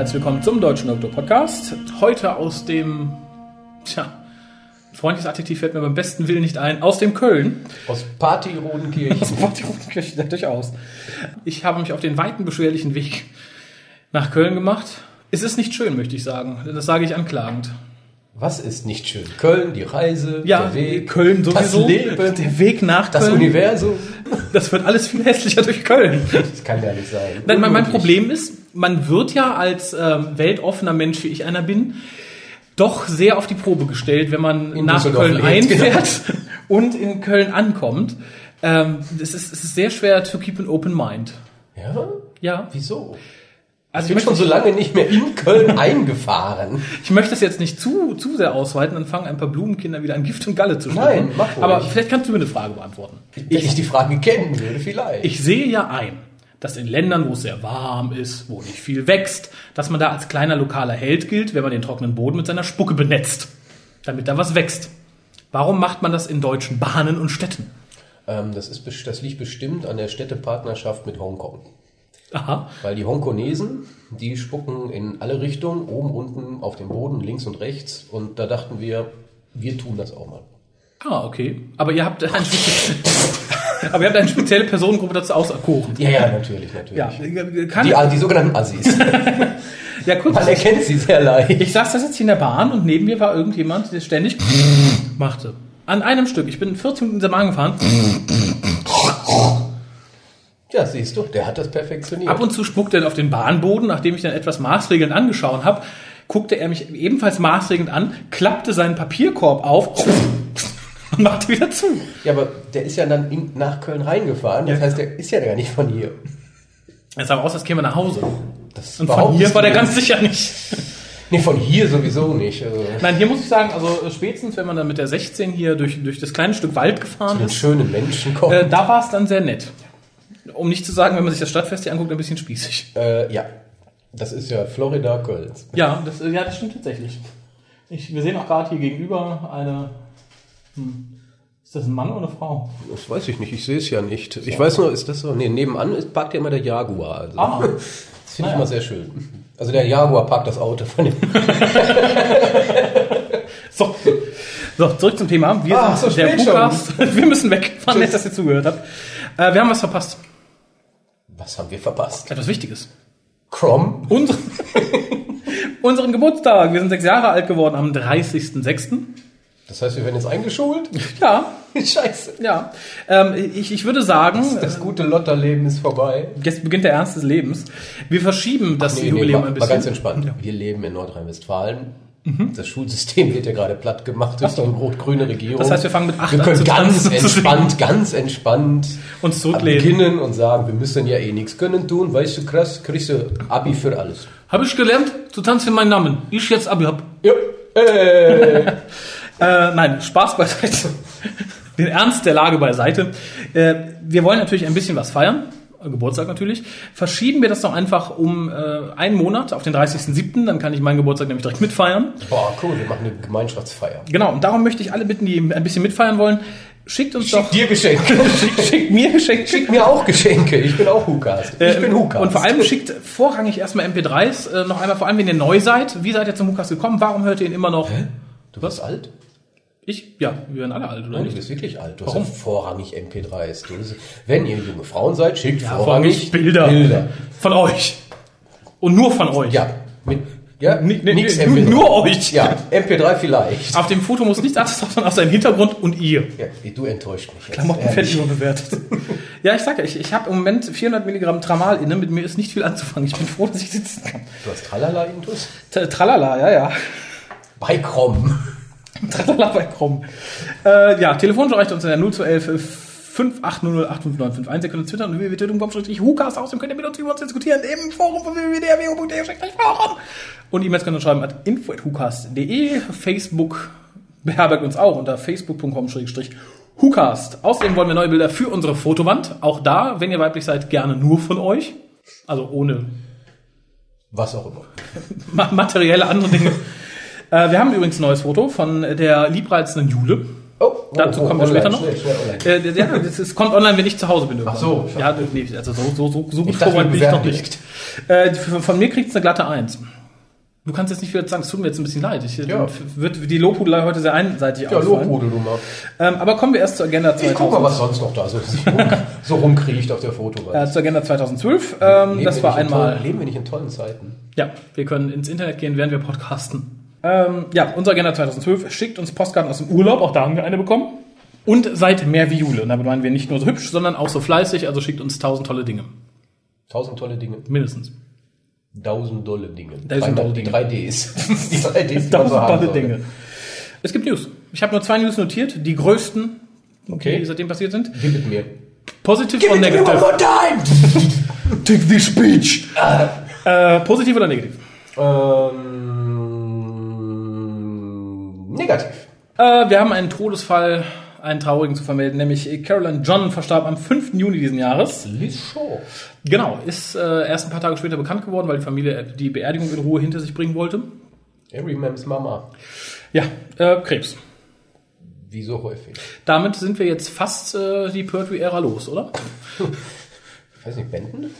Herzlich willkommen zum Deutschen Doktor Podcast. Heute aus dem, tja, ein freundliches Adjektiv fällt mir beim besten Willen nicht ein, aus dem Köln. Aus Party-Rodenkirchen. Aus Partyrodenkirchen, ja, durchaus. Ich habe mich auf den weiten, beschwerlichen Weg nach Köln gemacht. Es ist nicht schön, möchte ich sagen. Das sage ich anklagend. Was ist nicht schön? Köln, die Reise, Ja, der Weg, Köln sowieso. das Leben, Der Weg nach das Köln. Universum. Das wird alles viel hässlicher durch Köln. Das kann ja nicht sein. Nein, mein, mein. Problem ist, man wird ja als ähm, weltoffener Mensch, wie ich einer bin, doch sehr auf die Probe gestellt, wenn man In nach Köln lebt, einfährt und in Köln ankommt. Ähm, es, ist, es ist sehr schwer to keep an open mind. Ja? Ja, Wieso? Also Ich ich bin schon so lange nicht mehr in Köln eingefahren. ich möchte das jetzt nicht zu, zu sehr ausweiten, dann fangen ein paar Blumenkinder wieder an Gift und Galle zu schlucken. Nein, mach ruhig. Aber vielleicht kannst du mir eine Frage beantworten. Wenn ich die Frage kennen würde, vielleicht. Ich sehe ja ein, dass in Ländern, wo es sehr warm ist, wo nicht viel wächst, dass man da als kleiner lokaler Held gilt, wenn man den trockenen Boden mit seiner Spucke benetzt, damit da was wächst. Warum macht man das in deutschen Bahnen und Städten? ähm, das, ist, das liegt bestimmt an der Städtepartnerschaft mit Hongkong. Aha. Weil die Hongkonesen, die spucken in alle Richtungen, oben, unten, auf dem Boden, links und rechts. Und da dachten wir, wir tun das auch mal. Ah, okay. Aber ihr habt, ein Spezi- Aber ihr habt eine spezielle Personengruppe dazu auserkoren. Ja, ja, natürlich, natürlich. Ja, kann, Die, die sogenannten Assis. ja kurz. Man erkennt sie sehr leicht. Ich saß da jetzt hier in der Bahn und neben mir war irgendjemand, der ständig machte. An einem Stück. Ich bin 14 Minuten in der Bahn gefahren. Ja, siehst du, der hat das perfektioniert. Ab und zu spuckte er auf den Bahnboden, nachdem ich dann etwas maßregelnd angeschaut habe, guckte er mich ebenfalls maßregelnd an, klappte seinen Papierkorb auf und machte wieder zu. ja, aber der ist ja dann in, nach Köln reingefahren. Das Ja. heißt, der ist ja gar nicht von hier. Es sah aus, als käme er nach Hause. Das Und von hier war der ganz sicher nicht. Nee, von hier sowieso nicht. Also, Nein, hier muss ich sagen, also äh, spätestens, wenn man dann mit der 16 hier durch, durch das kleine Stück Wald gefahren den ist, schönen Menschen kommt. äh, da war es dann sehr nett. Um nicht zu sagen, wenn man sich das Stadtfest hier anguckt, ein bisschen spießig. Äh, ja, das ist ja Florida Kölns. Ja, das, äh, ja, das stimmt tatsächlich. Ich, wir sehen auch gerade hier gegenüber eine. Hm, ist das ein Mann oder eine Frau? Das weiß ich nicht, ich sehe es ja nicht. Ich weiß nur, ist das so? Nee, nebenan ist, parkt ja immer der Jaguar. Also. Ah. Das finde ich Naja. immer sehr schön. Also der Jaguar parkt das Auto von dem. So, so zurück zum Thema. Wir Ah, sind so der. Podcast. Wir müssen weg. War nett, dass ihr zugehört habt. Äh, wir haben was verpasst. Was haben wir verpasst? Etwas Wichtiges. Crom? Unser, unseren Geburtstag. Wir sind sechs Jahre alt geworden am 30.06. Das heißt, wir werden jetzt eingeschult? Ja, Scheiße. ja. Ähm, ich, ich würde sagen, Das gute Lotterleben ist vorbei. jetzt beginnt der Ernst des Lebens. Wir verschieben das Nee, nee, Jubiläum mal, ein mal bisschen. ganz entspannt. Wir leben in Nordrhein-Westfalen. Das Schulsystem wird ja gerade platt gemacht durch so. die rot-grüne Regierung. Das heißt, wir fangen mit acht Wir an können zu ganz entspannt, ganz entspannt Uns beginnen und sagen, wir müssen ja eh nichts können tun. Weißt du, krass, kriegst du Abi für alles. Habe ich gelernt zu tanzen meinen Namen. Ich jetzt Abi hab. Ja. Äh. Äh, nein, Spaß beiseite. Den Ernst der Lage beiseite. Äh, wir wollen natürlich ein bisschen was feiern. Geburtstag natürlich. Verschieben wir das doch einfach um äh, einen Monat auf den 30.07. Dann kann ich meinen Geburtstag nämlich direkt mitfeiern. Boah, cool, wir machen eine Gemeinschaftsfeier. Genau, und darum möchte ich alle bitten, die ein bisschen mitfeiern wollen, schickt uns doch. dir Geschenke. Schickt, schickt mir Geschenke. Schick mir auch Geschenke. Ich bin auch Hukas. Ich Äh, bin Hukas. Und vor allem schickt vorrangig erstmal MP3s. Äh, noch einmal, vor allem, wenn ihr neu seid. Wie seid ihr zum Hukas gekommen? Warum hört ihr ihn immer noch? Du bist alt? Ich? Ja, wir werden alle alt, oder Nein, du nicht? bist wirklich alt. Du Warum? hast ja vorrangig MP3s. Du bist, wenn ihr junge Frauen seid, schickt Ja, vorrangig Bilder. Bilder. Von euch. Und nur von euch. Ja, mit, ja, nee, nix nee, MP3. nur euch. Ja, MP3 vielleicht. Auf dem Foto muss nichts anderes drauf sein, außer ein Hintergrund und ihr. Ja, du enttäuscht mich jetzt. Klamotten fett überbewertet. ja, ich sag ja, ich, ich habe im Moment 400 Milligramm Tramal inne. Mit mir ist nicht viel anzufangen. Ich bin froh, dass ich sitzen kann. Du hast Tralala Intus? Tralala, ja, ja. Bei Krom. Tralala bei Krumm. Äh, ja, telefonisch erreicht uns in der 0211 5800 Ihr könnt uns twittern und www.tötung.com Hukas aus, könnt ihr mit uns über uns diskutieren im Forum von www.derwo.de-forum. Und E-Mails könnt ihr schreiben at info.hukas.de. Facebook beherbergt uns auch unter facebook.com-hukast. Außerdem wollen wir neue Bilder für unsere Fotowand. Auch da, wenn ihr weiblich seid, gerne nur von euch. Also ohne Was auch immer. ma materielle andere Dinge. Äh, wir haben übrigens ein neues Foto von der liebreizenden Jule. Oh, Dazu oh, kommen wir online, später noch. Schnell, schnell online. Äh, ja, das kommt online, wenn ich zu Hause bin. Irgendwann. Ach so. Ja, nee, also so, so, so, so gut vorbereitet bin wir ich noch nicht. Äh, von, mir kriegt es eine glatte Eins. Du kannst jetzt nicht viel sagen, es tut mir jetzt ein bisschen leid. Ich, Ja. Wird die Lobhudelei heute sehr einseitig Ja, ausfallen. Lobhudel, du mal. Ähm, aber kommen wir erst zur Agenda Ich guck mal, 2000. was sonst noch da so, so rumkriecht auf der Äh, Fotowand. zur Agenda 2012. Ähm, das wir war einmal. Tollen, leben wir nicht in tollen Zeiten? Ja, wir können ins Internet gehen, während wir podcasten. Ähm, ja, unsere Agenda 2012 schickt uns Postkarten aus dem Urlaub, auch da haben wir eine bekommen. Und seid mehr wie Jule. Und damit meinen wir nicht nur so hübsch, sondern auch so fleißig, also schickt uns tausend tolle Dinge. Tausend tolle Dinge. Mindestens. Tausend dolle Dinge. Tausend dolle die Dinge. 3Ds. Die 3Ds, die man Tausend so haben tolle. Dinge. Es gibt News. Ich habe nur zwei News notiert, die größten, Okay. die seitdem passiert sind. Gib es mir. Positiv und negativ. time! Take the speech. Äh, positiv oder negativ? Ähm, negativ. Äh, wir haben einen Todesfall, einen traurigen zu vermelden, nämlich Carolyn John verstarb am 5. Juni diesen Jahres. Liz Shaw. Genau, ist äh, erst ein paar Tage später bekannt geworden, weil die Familie die Beerdigung in Ruhe hinter sich bringen wollte. Every Mams Mama. Ja, äh, Krebs. Wie so häufig. Damit sind wir jetzt fast äh, die Pertwee-Ära los, oder? Ich weiß nicht, Benton?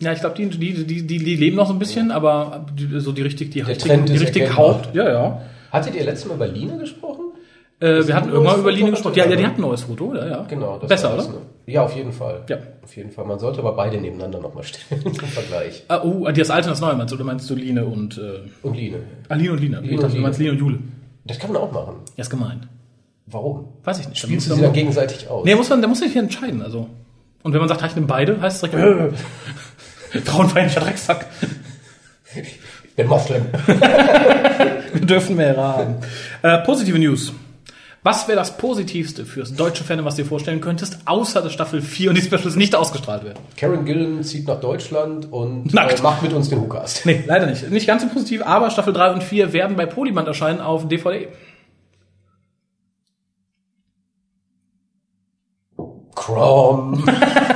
Ja, ich glaube, die, die, die, die, leben noch so ein bisschen, aber die, so die richtig, die richtig, Trend die ist richtig erkennbar. Haupt. Ja, ja. Hattet ihr letztes Mal über Line gesprochen? Äh, wir hatten irgendwann über Line gesprochen. Ja, ja, die hatten ein neues Foto, ja, ja. Genau. Das Besser, oder? ne? Ja, auf jeden Fall. Ja. Auf jeden Fall. Man sollte aber beide nebeneinander nochmal stellen im Vergleich. Ah, oh, das alte und das neue meinst du? Oder meinst du Line und, äh, Und Line. ah, Line und Line? ich dachte, und du meinst Line und Jule. Das kann man auch machen. Ja, ist gemein. Warum? Weiß ich nicht. Spielst du sie dann gegenseitig aus? Nee, muss man, da muss sich hier entscheiden, also. Und wenn man sagt, ich nehme beide, heißt es direkt, äh, frauenfeindlicher Drecksack. bin Moslem. Wir dürfen mehrere haben. Äh, positive News. Was wäre das Positivste fürs deutsche Fan, was du dir vorstellen könntest, außer dass Staffel 4 und die Specials nicht ausgestrahlt werden? Karen Gillan zieht nach Deutschland und äh, macht mit uns den Hookast. Nee, leider nicht. Nicht ganz so positiv, aber Staffel 3 und 4 werden bei Polyband erscheinen auf DVD. Crom.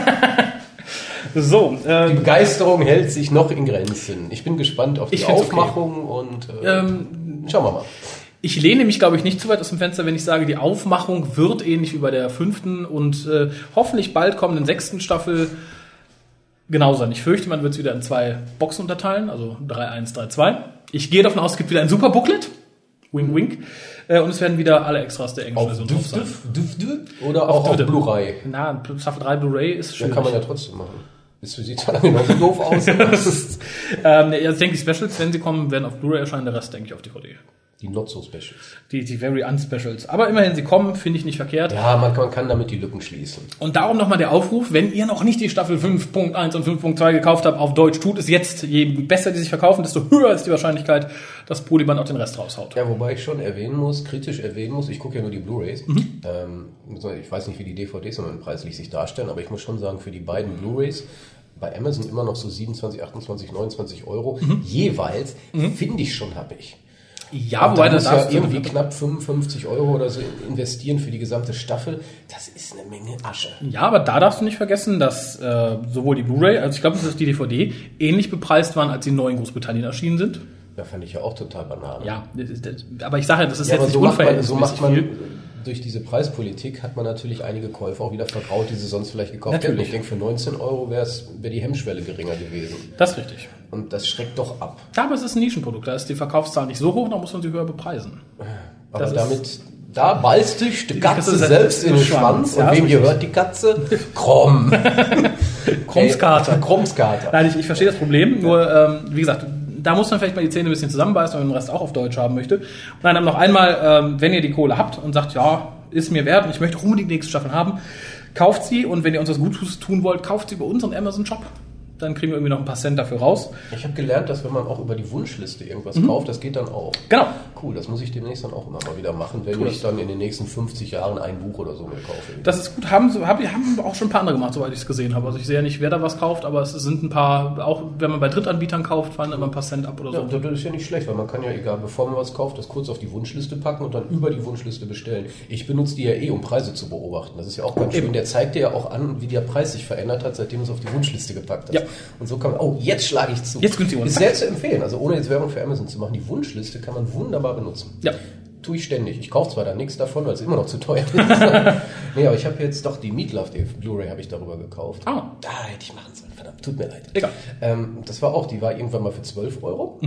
So, Die äh, Begeisterung hält sich noch in Grenzen. Ich bin gespannt auf die find's okay. Aufmachung und äh, ähm, schauen wir mal. ich lehne mich, glaube ich, nicht zu weit aus dem Fenster, wenn ich sage, die Aufmachung wird ähnlich wie bei der fünften und äh, hoffentlich bald kommenden sechsten Staffel genau sein. Ich fürchte, man wird es wieder in zwei Boxen unterteilen, also 3-1, 3-2. Ich gehe davon aus, es gibt wieder ein super Booklet. Wink, wink. Äh, und es werden wieder alle Extras der englischen Auf Version drauf sein. Düff, Düff, Düff oder auch auf Düff. Blu-ray. Na, Staffel 3 Blu-ray ist Ja, schön. kann man ja trotzdem machen. Ist für sie zwar genauso doof aus. das ist, ähm, ja, ich denke, die Specials, wenn sie kommen, werden auf Blu-ray erscheinen, der Rest denke ich auf DVD. Die Not so Specials. Die, die Very Unspecials. Aber immerhin, sie kommen, finde ich nicht verkehrt. Ja, man, man kann damit die Lücken schließen. Und darum nochmal der Aufruf, wenn ihr noch nicht die Staffel 5.1 und 5.2 gekauft habt auf Deutsch, tut es jetzt. Je besser die sich verkaufen, desto höher ist die Wahrscheinlichkeit, dass Polyband auch den Rest raushaut. Ja, wobei ich schon erwähnen muss, kritisch erwähnen muss, ich gucke ja nur die Blu-Rays. Mhm. Ähm, ich weiß nicht, wie die DVDs immer preislich sich darstellen, aber ich muss schon sagen, für die beiden Blu-Rays bei Amazon immer noch so 27, 28, 29 Euro Mhm. jeweils, finde ich schon happig. Ja, Und wobei da das ja irgendwie knapp 55 Euro oder so investieren für die gesamte Staffel. Das ist eine Menge Asche. Ja, aber da darfst du nicht vergessen, dass äh, sowohl die Blu-ray, als ich glaube, das ist die DVD, ähnlich bepreist waren, als sie neu in Großbritannien erschienen sind. Da fand ich ja auch total banal. Ja, das ist, das, aber ich sage ja, das ist Ja, jetzt nicht so macht, man, so unverhältnismäßig macht man viel. Durch diese Preispolitik hat man natürlich einige Käufer auch wieder vertraut, die sie sonst vielleicht gekauft hätten. Natürlich. Ich denke, für 19 Euro wäre wär die Hemmschwelle geringer gewesen. Das ist richtig. Und das schreckt doch ab. Ja, aber es ist ein Nischenprodukt, da ist die Verkaufszahl nicht so hoch, da muss man sie höher bepreisen. Aber Das damit, da beißt dich die Katze Katze selbst in den Schwanz. Schwanz. Ja, Und wem gehört die Katze? Krumm. Krummskater. Krummskater. Nein, ich, ich verstehe das Problem, nur ähm, wie gesagt, da muss man vielleicht mal die Zähne ein bisschen zusammenbeißen, wenn man den Rest auch auf Deutsch haben möchte. Und dann noch einmal, ähm, wenn ihr die Kohle habt und sagt, ja, ist mir wert und ich möchte unbedingt die nächste Staffel haben, kauft sie und wenn ihr uns was Gutes tun wollt, kauft sie über unseren Amazon-Shop. Dann kriegen wir irgendwie noch ein paar Cent dafür raus. Ich habe gelernt, dass wenn man auch über die Wunschliste irgendwas Mhm. kauft, das geht dann auch. Genau. Cool, das muss ich demnächst dann auch immer mal wieder machen, wenn ich dann in den nächsten 50 Jahren ein Buch oder so mir kaufe. Das ist gut. Haben, haben auch schon ein paar andere gemacht, soweit ich es gesehen habe. Also ich sehe ja nicht, wer da was kauft, aber es sind ein paar, auch wenn man bei Drittanbietern kauft, fallen immer ein paar Cent ab oder Ja, so. das ist ja nicht schlecht, weil man kann ja, egal, bevor man was kauft, das kurz auf die Wunschliste packen und dann über die Wunschliste bestellen. Ich benutze die ja eh, um Preise zu beobachten. Das ist ja auch ganz schön. Eben. Der zeigt dir ja auch an, wie der Preis sich verändert hat, seitdem es auf die Wunschliste gepackt hast. Ja. Und so kann man, oh, jetzt schlage ich zu. Jetzt günstig und Ist zack. sehr zu empfehlen. Also ohne jetzt Werbung für Amazon zu machen, die Wunschliste kann man wunderbar benutzen. Ja. tue ich ständig. Ich kaufe zwar da nichts davon, weil es immer noch zu teuer ist. nee, aber ich habe jetzt doch die Meatloaf, die Blu-ray habe ich darüber gekauft. Ah. Da hätte ich machen sollen, verdammt, tut mir leid. Egal. Ähm, das war auch, die war irgendwann mal für 12 Euro.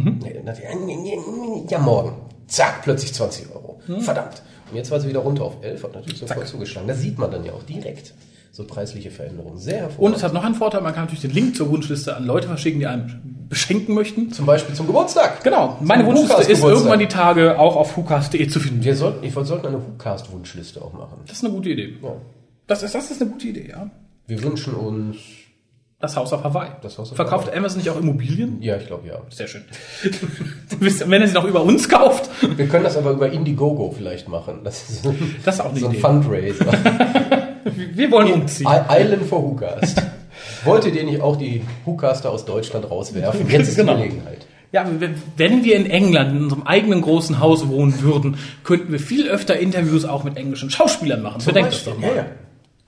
Ich, ja, morgen. Zack, plötzlich 20 Euro. Verdammt. Und jetzt war sie wieder runter auf 11, hat natürlich sofort zugeschlagen. Da sieht man dann ja auch direkt so preisliche Veränderungen. Sehr Und hervorragend. es hat noch einen Vorteil, man kann natürlich den Link zur Wunschliste an Leute verschicken, die einem beschenken möchten. Zum Beispiel zum Geburtstag. Genau, meine Zum Wunschliste ist irgendwann die Tage auch auf hukas.de zu finden. Wir sollten, ich sollten eine Hookcast-Wunschliste auch machen. Das ist eine gute Idee. Ja. Das ist, das ist eine gute Idee, ja. Wir wünschen uns, Das Haus auf Hawaii. Das Haus auf Verkauft Hawaii. Amazon nicht auch Immobilien? ja, ich glaube ja. Sehr schön. Wenn er sie noch über uns kauft. Wir können das aber über Indiegogo vielleicht machen. Das ist, Das ist auch eine so ein Idee. Fundraiser. Wir wollen umziehen. Island for Hookast. Wolltet ihr nicht auch die Hookaster aus Deutschland rauswerfen? Jetzt ist Genau. die Gelegenheit. Ja, wenn wir in England in unserem eigenen großen Haus wohnen würden, könnten wir viel öfter Interviews auch mit englischen Schauspielern machen. Zum Bedenkt das doch mal. ja, ja.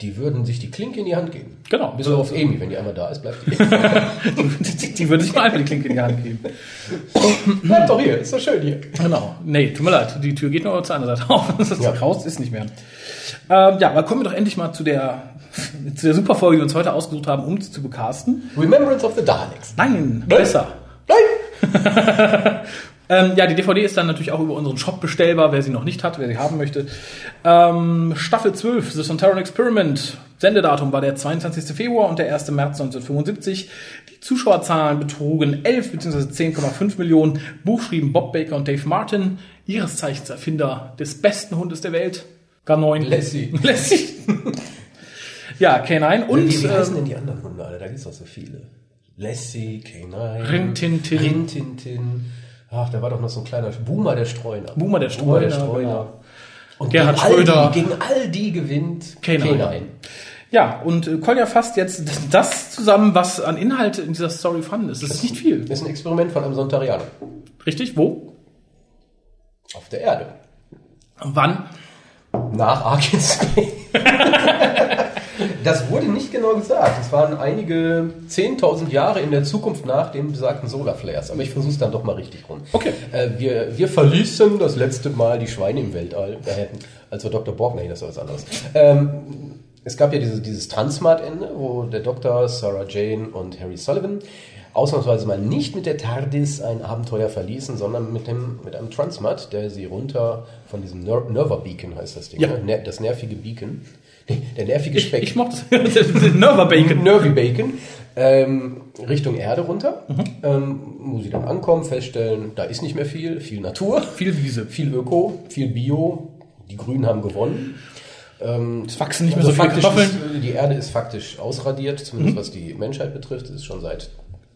Die würden sich die Klinke in die Hand geben. Genau. Bis auf Amy, wenn die einmal da ist, bleibt die. Die, die würde sich mal einfach die Klinke in die Hand geben. Bleibt doch hier, ist doch schön hier. Genau. Nee, tut mir leid. Die Tür geht nur zur anderen Seite auf. Das ist Ja. Raus ist nicht mehr. Ähm, ja, aber kommen wir doch endlich mal zu der, zu der super Folge, die wir uns heute ausgesucht haben, um sie zu bekasten. Remembrance of the Daleks. Nein, Nein. besser. Nein! Ähm, ja, die DVD ist dann natürlich auch über unseren Shop bestellbar, wer sie noch nicht hat, wer sie haben möchte. Ähm, Staffel 12, The Sontaran Experiment. Sendedatum war der 22. Februar und der 1. März 1975. Die Zuschauerzahlen betrugen 11 bzw. 10,5 Millionen. Buch schrieben Bob Baker und Dave Martin, ihres Zeichens Erfinder des besten Hundes der Welt. Gar 9. Lassie. Lassie. ja, K9 und wie, wie heißen ähm, denn die anderen Hunde alle? Da gibt es doch so viele. Lassie, K9. Rintintin. Rintintin. Ach, da war doch noch so ein kleiner Boomer der Streuner. Boomer der Boomer der Streuner, Streuner. genau. Und Gerhard gegen all Schröder. Die, gegen all die gewinnt K9. Ja, und äh, Kolja fasst jetzt das zusammen, was an Inhalt in dieser Story vorhanden ist. Das ist nicht viel. Ist ein Experiment von einem Sontarianer. Richtig? Wo? Auf der Erde. Wann? Nach Arkansas. das wurde nicht genau gesagt. Es waren einige 10.000 Jahre in der Zukunft nach dem besagten Solarflares. Aber ich versuche es dann doch mal richtig rum. Okay. Äh, wir, wir verließen das letzte Mal die Schweine im Weltall. Äh, als wir Dr. Borg, nein, das war was anderes. Ähm, es gab ja diese, dieses Transmart-Ende, wo der Doktor, Sarah Jane und Harry Sullivan ausnahmsweise mal nicht mit der TARDIS ein Abenteuer verließen, sondern mit, dem, mit einem Transmat, der sie runter von diesem Ner Nerva Beacon heißt das Ding, Ja. ne? Ner das nervige Beacon, Nee, der nervige Ich, Speck, ich mochte es. Nerva Bacon. Nervy Bacon, ähm, Richtung Erde runter, ähm, wo sie dann ankommen, feststellen, da ist nicht mehr viel, viel Natur, Viel Wiese. viel Öko, viel Bio, die Grünen haben gewonnen. Es wachsen nicht mehr Also so viele faktisch Kartoffeln. ist, die Erde ist faktisch ausradiert, zumindest was die Menschheit betrifft. Es ist schon seit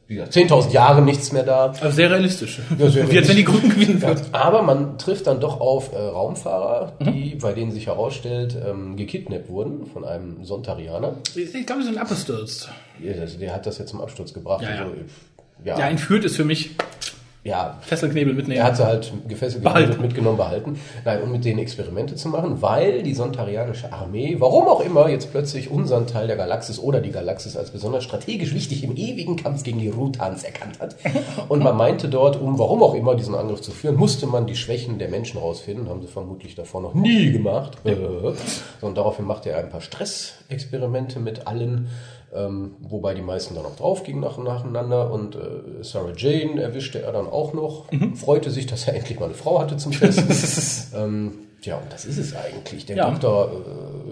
wie gesagt, 10.000 Jahren nichts mehr da. Also sehr realistisch. Ja, sehr Wie als wenn die Grünen gewinnen Ja, würden. aber man trifft dann doch auf äh, Raumfahrer, die, bei denen sich herausstellt, ähm, gekidnappt wurden von einem Sontarianer. Ich glaube, sie sind abgestürzt. Ja, also der hat das ja zum Absturz gebracht. Ja, ja. Also, ja, Ja, entführt ist für mich ja, Fesselknebel mitnehmen. Er hat sie halt gefesselt mitgenommen, behalten. Nein, um mit denen Experimente zu machen, weil die sontarianische Armee, warum auch immer, jetzt plötzlich unseren Teil der Galaxis oder die Galaxis als besonders strategisch wichtig im ewigen Kampf gegen die Rutans erkannt hat. Und man meinte dort, um warum auch immer diesen Angriff zu führen, musste man die Schwächen der Menschen rausfinden. Haben sie vermutlich davor noch nie gemacht. So, und daraufhin machte er ein paar Stressexperimente mit allen. Ähm, wobei die meisten dann auch draufgingen nach, nacheinander und äh, Sarah Jane erwischte er dann auch noch, freute sich, dass er endlich mal eine Frau hatte zum Fest. ähm, ja, und das ist es eigentlich. Der Ja. Doktor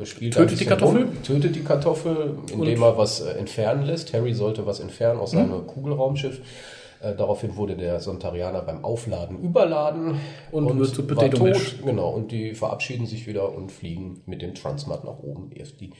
äh, spielt Tötet die Kartoffel? rum, tötet die Kartoffel, indem er was äh, entfernen lässt. Harry sollte was entfernen aus seinem Kugelraumschiff. Äh, daraufhin wurde der Sontarianer beim Aufladen überladen Und wird zu Potato. Mash. Genau, und die verabschieden sich wieder und fliegen mit dem Transmat nach oben. Erst die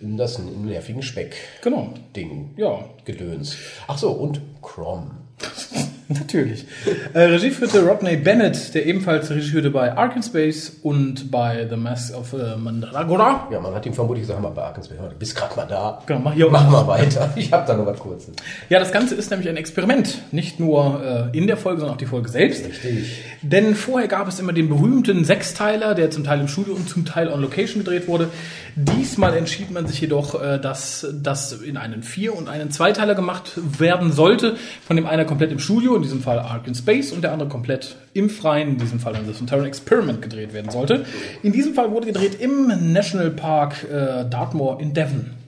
in das nervigen Speck. Genau. Ding. Ja. Gedöns. Ach so, und Crom. Natürlich. Äh, Regie führte Rodney Bennett, der ebenfalls Regie führte bei Ark in Space und bei The Mask of äh, Mandragora. Ja, man hat ihm vermutlich gesagt, mal Barkens, du bist gerade mal da. Genau, mach hier Mach mal weiter. Ich habe da noch was Kurzes. Ja, das Ganze ist nämlich ein Experiment. Nicht nur äh, in der Folge, sondern auch die Folge selbst. Richtig. Denn vorher gab es immer den berühmten Sechsteiler, der zum Teil im Studio und zum Teil on Location gedreht wurde. Diesmal entschied man sich jedoch, äh, dass das in einen Vier- und einen Zweiteiler gemacht werden sollte. Von dem einer komplett im Studio, in diesem Fall Ark in Space und der andere komplett im Freien, in diesem Fall dann das Terran Experiment gedreht werden sollte. In diesem Fall wurde gedreht im National Park äh, Dartmoor in Devon.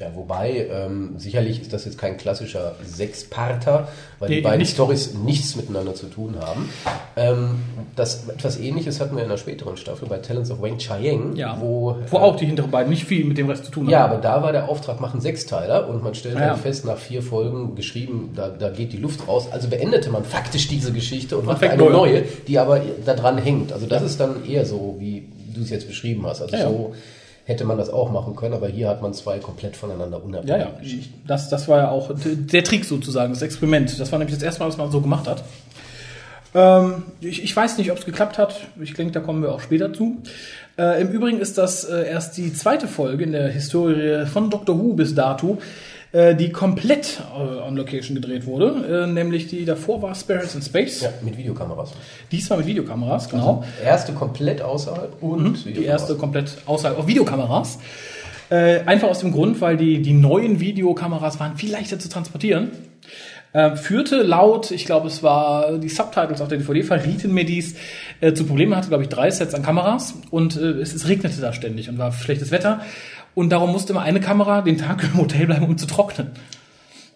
Ja, wobei, ähm, sicherlich ist das jetzt kein klassischer Sechsparter, weil Nee, die beiden nicht. Stories nichts miteinander zu tun haben. Ähm, das etwas ähnliches hatten wir in einer späteren Staffel bei Talents of Wang Chiang, Ja. wo, Wo äh, auch die hinteren beiden nicht viel mit dem Rest zu tun Ja, haben. aber da war der Auftrag, machen Sechsteiler und man stellt Ah, ja. dann fest, nach vier Folgen geschrieben, da, da geht die Luft raus. Also beendete man faktisch diese Geschichte und machte fängt eine neue, die aber da dran hängt. Also das ist dann eher so, wie du es jetzt beschrieben hast. Also Ja, ja. so hätte man das auch machen können, aber hier hat man zwei komplett voneinander Ja, unabhängige ja. Geschichten. Das, das war ja auch der Trick sozusagen, das Experiment. Das war nämlich das erste Mal, dass man so gemacht hat. Ähm, ich, ich weiß nicht, ob es geklappt hat. Ich denke, da kommen wir auch später zu. Äh, Im Übrigen ist das äh, erst die zweite Folge in der Historie von Doctor Who bis dato, äh, die komplett äh, on Location gedreht wurde. Äh, nämlich die davor war Spirits in Space. Ja, mit Videokameras. Diesmal mit Videokameras, genau. Erste komplett außerhalb und Die erste komplett außerhalb auf Videokameras. Äh, einfach aus dem Grund, weil die, die neuen Videokameras waren viel leichter zu transportieren. Äh, führte laut, ich glaube, es war die Subtitles auf der DVD, verrieten mir dies, äh, zu Problemen hatte, glaube ich, drei Sets an Kameras und äh, es, es regnete da ständig und war schlechtes Wetter. Und darum musste immer eine Kamera den Tag im Hotel bleiben, um zu trocknen.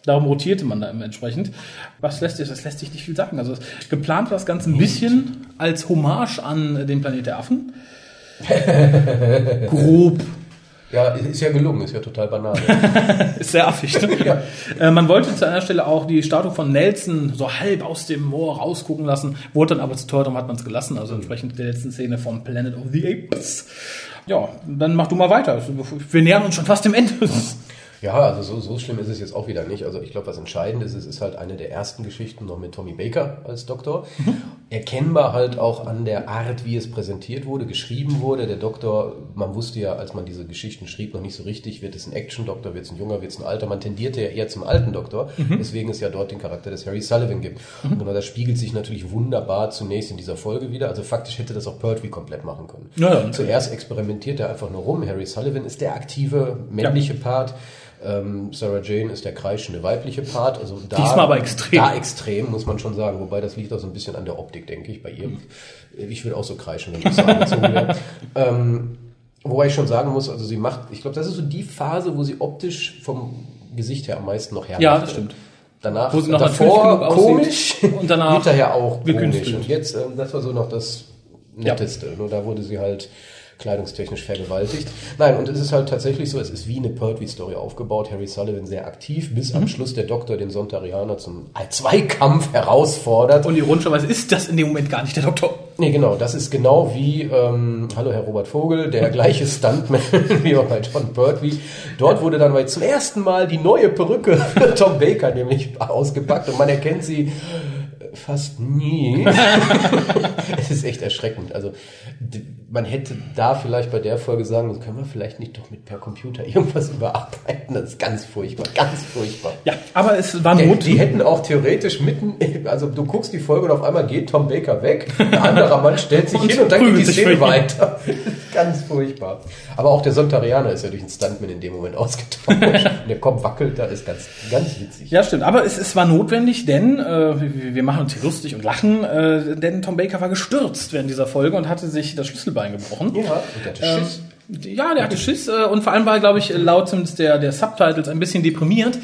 Darum rotierte man da entsprechend. Was lässt sich, das lässt sich nicht viel sagen. Also geplant war das Ganze ein bisschen als Hommage an den Planet der Affen. Grob. Ja, ist ja gelungen, ist ja total banal. Ist sehr affig. Ne? äh, man wollte zu einer Stelle auch die Statue von Nelson so halb aus dem Moor rausgucken lassen, wurde dann aber zu teuer, darum hat man es gelassen. Also entsprechend der letzten Szene vom Planet of the Apes. Ja, dann mach du mal weiter. Wir nähern uns schon fast dem Ende. Ja, also so, so schlimm ist es jetzt auch wieder nicht. Also ich glaube, was entscheidend ist, es ist halt eine der ersten Geschichten noch mit Tommy Baker als Doktor. Erkennbar halt auch an der Art, wie es präsentiert wurde, geschrieben wurde. Der Doktor, man wusste ja, als man diese Geschichten schrieb, noch nicht so richtig, wird es ein Action-Doktor, wird es ein junger, wird es ein alter. Man tendierte ja eher zum alten Doktor, weswegen es ja dort den Charakter des Harry Sullivan gibt. Und genau das spiegelt sich natürlich wunderbar zunächst in dieser Folge wieder. Also faktisch hätte das auch Pertwee komplett machen können. Ja, ja. Zuerst experimentiert er einfach nur rum. Harry Sullivan ist der aktive männliche Part. Ähm, Sarah Jane ist der kreischende weibliche Part. Also da, Diesmal aber extrem. Da extrem, muss man schon sagen. Wobei das liegt auch so ein bisschen an der Optik, denke ich, bei ihr. Ich würde auch so kreischen, wenn ich so angezogen wäre. ähm, wobei ich schon sagen muss, also sie macht, ich glaube, das ist so die Phase, wo sie optisch vom Gesicht her am meisten noch her Ja, das stimmt. Danach, Wo sie noch davor komisch und danach hinterher auch gekünstelt. komisch. Und jetzt, ähm, das war so noch das Netteste. Nur da wurde sie halt kleidungstechnisch vergewaltigt. Nein, und es ist halt tatsächlich so, es ist wie eine Pertwee-Story aufgebaut. Harry Sullivan sehr aktiv, bis Mhm. am Schluss der Doktor den Sontarianer zum Zweikampf herausfordert. Und ironischerweise ist das in dem Moment gar nicht der Doktor. Nee, genau, das ist genau wie, ähm, hallo Herr Robert Vogel, der gleiche Stuntman wie auch bei John Pertwee. Dort wurde dann zum ersten Mal die neue Perücke für Tom Baker nämlich ausgepackt und man erkennt sie äh, fast nie. es ist echt erschreckend. Also man hätte da vielleicht bei der Folge sagen müssen, können wir vielleicht nicht doch mit per Computer irgendwas überarbeiten. Das ist ganz furchtbar, ganz furchtbar. Ja, aber es war Die, Not. die hätten auch theoretisch mitten, also du guckst die Folge und auf einmal geht Tom Baker weg, ein anderer Mann stellt sich hin und dann geht die Szene weiter. Ganz furchtbar. Aber auch der Sontarianer ist ja durch einen Stuntman in dem Moment ausgetauscht. Der Kopf wackelt, da ist ganz, ganz witzig. Ja, stimmt. Aber es, es war notwendig, denn äh, wir, wir machen uns hier lustig und lachen, äh, denn Tom Baker war gestürzt während dieser Folge und hatte sich das Schlüsselbein gebrochen. Ja, und der hatte Ähm, Schiss. Ja, der hatte Schiss äh, und vor allem war, glaube ich, laut zumindest der, der Subtitles ein bisschen deprimiert,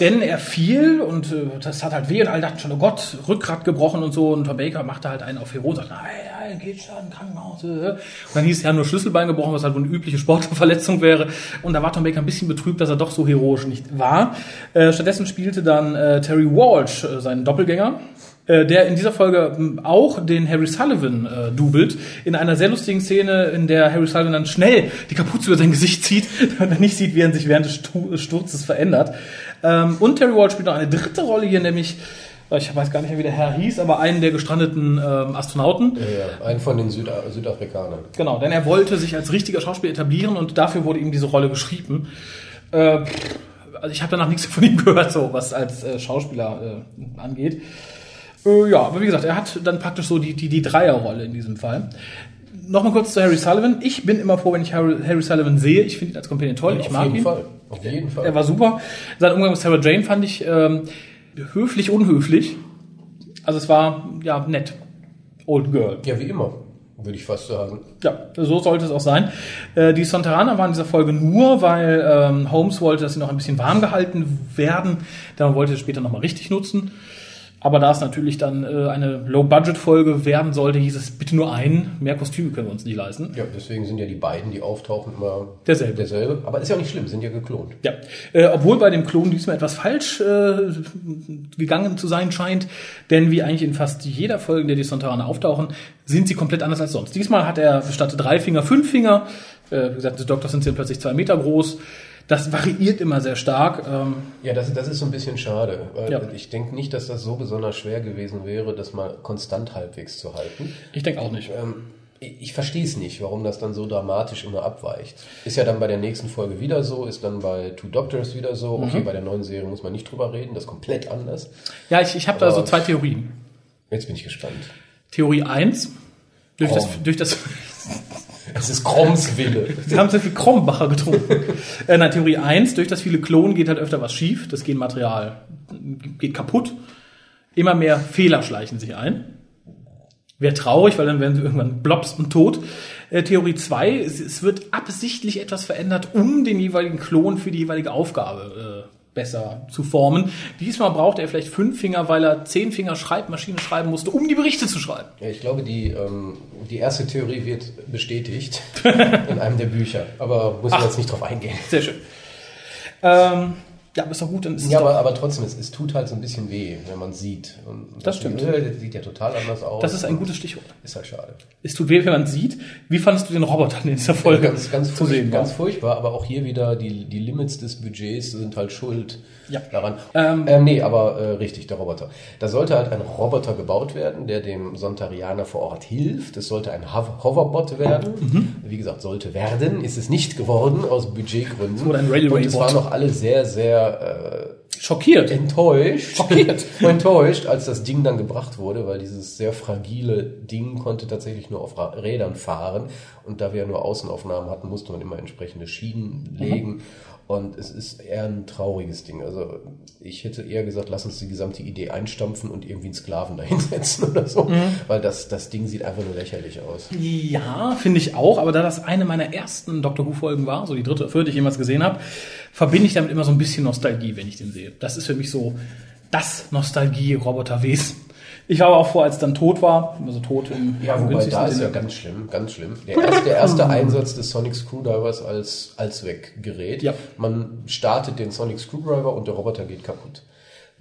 denn er fiel und äh, das hat halt weh und alle dachten schon, oh Gott, Rückgrat gebrochen und so und Tom Baker machte halt einen auf Hero und sagte, nein, nein, geht schon, Krankenhaus. äh. Und dann hieß es ja nur Schlüsselbein gebrochen, was halt wohl eine übliche Sportlerverletzung wäre und da war Tom Baker ein bisschen betrübt, dass er doch so heroisch nicht war. Äh, stattdessen spielte dann äh, Terry Walsh äh, seinen Doppelgänger äh, der in dieser Folge ähm, auch den Harry Sullivan äh, dubelt, in einer sehr lustigen Szene, in der Harry Sullivan dann schnell die Kapuze über sein Gesicht zieht, damit er nicht sieht, wie er sich während des Stu Sturzes verändert. Ähm, und Terry Ward spielt noch eine dritte Rolle hier, nämlich, äh, ich weiß gar nicht mehr, wie der Herr hieß, aber einen der gestrandeten ähm, Astronauten. Ja, ja, ein von den Süda Südafrikanern. Genau, denn er wollte sich als richtiger Schauspieler etablieren und dafür wurde ihm diese Rolle geschrieben. Äh, also ich habe danach nichts von ihm gehört, so was als äh, Schauspieler äh, angeht. Äh, ja, aber wie gesagt, er hat dann praktisch so die, die, die Dreierrolle in diesem Fall. Nochmal kurz zu Harry Sullivan. Ich bin immer froh, wenn ich Harry, Harry Sullivan sehe. Ich finde ihn als Companion toll. ich Auf mag jeden ihn. Fall. Auf jeden Fall. Er war super. Sein Umgang mit Sarah Jane fand ich ähm, höflich, unhöflich. Also es war ja nett. Old Girl. Ja, wie immer, würde ich fast sagen. Ja, so sollte es auch sein. Äh, die Sonteraner waren in dieser Folge nur, weil ähm, Holmes wollte, dass sie noch ein bisschen warm gehalten werden. Dann wollte er später nochmal richtig nutzen. Aber da es natürlich dann äh, eine Low-Budget-Folge werden sollte, hieß es bitte nur einen. Mehr Kostüme können wir uns nicht leisten. Ja, deswegen sind ja die beiden, die auftauchen, immer Derselbe. derselbe. Aber ist ja auch nicht schlimm, sind ja geklont. Ja, äh, obwohl bei dem Klon diesmal etwas falsch äh, gegangen zu sein scheint, denn wie eigentlich in fast jeder Folge, in der die Sonteraner auftauchen, sind sie komplett anders als sonst. Diesmal hat er statt drei Finger fünf Finger. Äh, wie gesagt, die Doktor sind sie plötzlich zwei Meter groß. Das variiert immer sehr stark. Ähm, Ja, das, das ist so ein bisschen schade. Weil Ja. Ich denke nicht, dass das so besonders schwer gewesen wäre, das mal konstant halbwegs zu halten. ich denke auch nicht. Ähm, ich ich verstehe es nicht, warum das dann so dramatisch immer abweicht. Ist ja dann bei der nächsten Folge wieder so, ist dann bei Two Doctors wieder so. Okay, bei der neuen Serie muss man nicht drüber reden, das ist komplett anders. Ja, ich, ich habe da so zwei Theorien. Jetzt bin ich gespannt. Theorie eins durch das, Krom. durch das, Es ist Kroms Wille. sie haben so viel Krombacher getrunken. äh, nein, Theorie eins durch das viele Klonen geht halt öfter was schief. Das Genmaterial geht kaputt. Immer mehr Fehler schleichen sich ein. Wäre traurig, weil dann werden sie irgendwann blobs und tot. Äh, Theorie 2, es, es wird absichtlich etwas verändert, um den jeweiligen Klon für die jeweilige Aufgabe äh, besser zu formen. Diesmal braucht er vielleicht fünf Finger, weil er zehn Finger Schreibmaschine schreiben musste, um die Berichte zu schreiben. Ja, ich glaube, die, ähm, die erste Theorie wird bestätigt in einem der Bücher. Aber muss ich jetzt nicht drauf eingehen. Sehr schön. Ähm, ja, aber ist doch gut, dann ist es Ja, doch, aber, aber trotzdem, es, es tut halt so ein bisschen weh, wenn man sieht. Und Das stimmt. Das sieht ja total anders aus. das ist ein gutes Stichwort. Ist halt schade. Es tut weh, wenn man sieht. Wie fandest du den Roboter in dieser Folge ganz, ganz, zu sehen? ganz furchtbar, aber auch hier wieder die, die Limits des Budgets sind halt schuld Ja. daran. Ähm, Ähm, nee, aber äh, richtig, der Roboter. Da sollte halt ein Roboter gebaut werden, der dem Sontarianer vor Ort hilft. Es sollte ein Hov- Hoverbot werden. Mhm. Wie gesagt, sollte werden, ist es nicht geworden aus Budgetgründen. wurde ein Railway Und es waren noch alle sehr, sehr äh, Schockiert. enttäuscht. Schockiert. enttäuscht, als das Ding dann gebracht wurde, weil dieses sehr fragile Ding konnte tatsächlich nur auf Rädern fahren. Und da wir ja nur Außenaufnahmen hatten, musste man immer entsprechende Schienen legen. Und es ist eher ein trauriges Ding. Also ich hätte eher gesagt, lass uns die gesamte Idee einstampfen und irgendwie einen Sklaven dahinsetzen oder so. Weil das, das Ding sieht einfach nur lächerlich aus. Ja, finde ich auch, aber da das eine meiner ersten Doctor Who-Folgen war, so die dritte oder vierte, die ich jemals gesehen habe, verbinde ich damit immer so ein bisschen Nostalgie, wenn ich den sehe. Das ist für mich so das Nostalgie-Roboterwesen. Ich war aber auch vor, als es dann tot war, also tot im Ja, wobei da ist ja ganz schlimm, ganz schlimm. Der erste, der erste Einsatz des Sonic Screwdrivers als Allzweckgerät. Ja. Man startet den Sonic Screwdriver und der Roboter geht kaputt.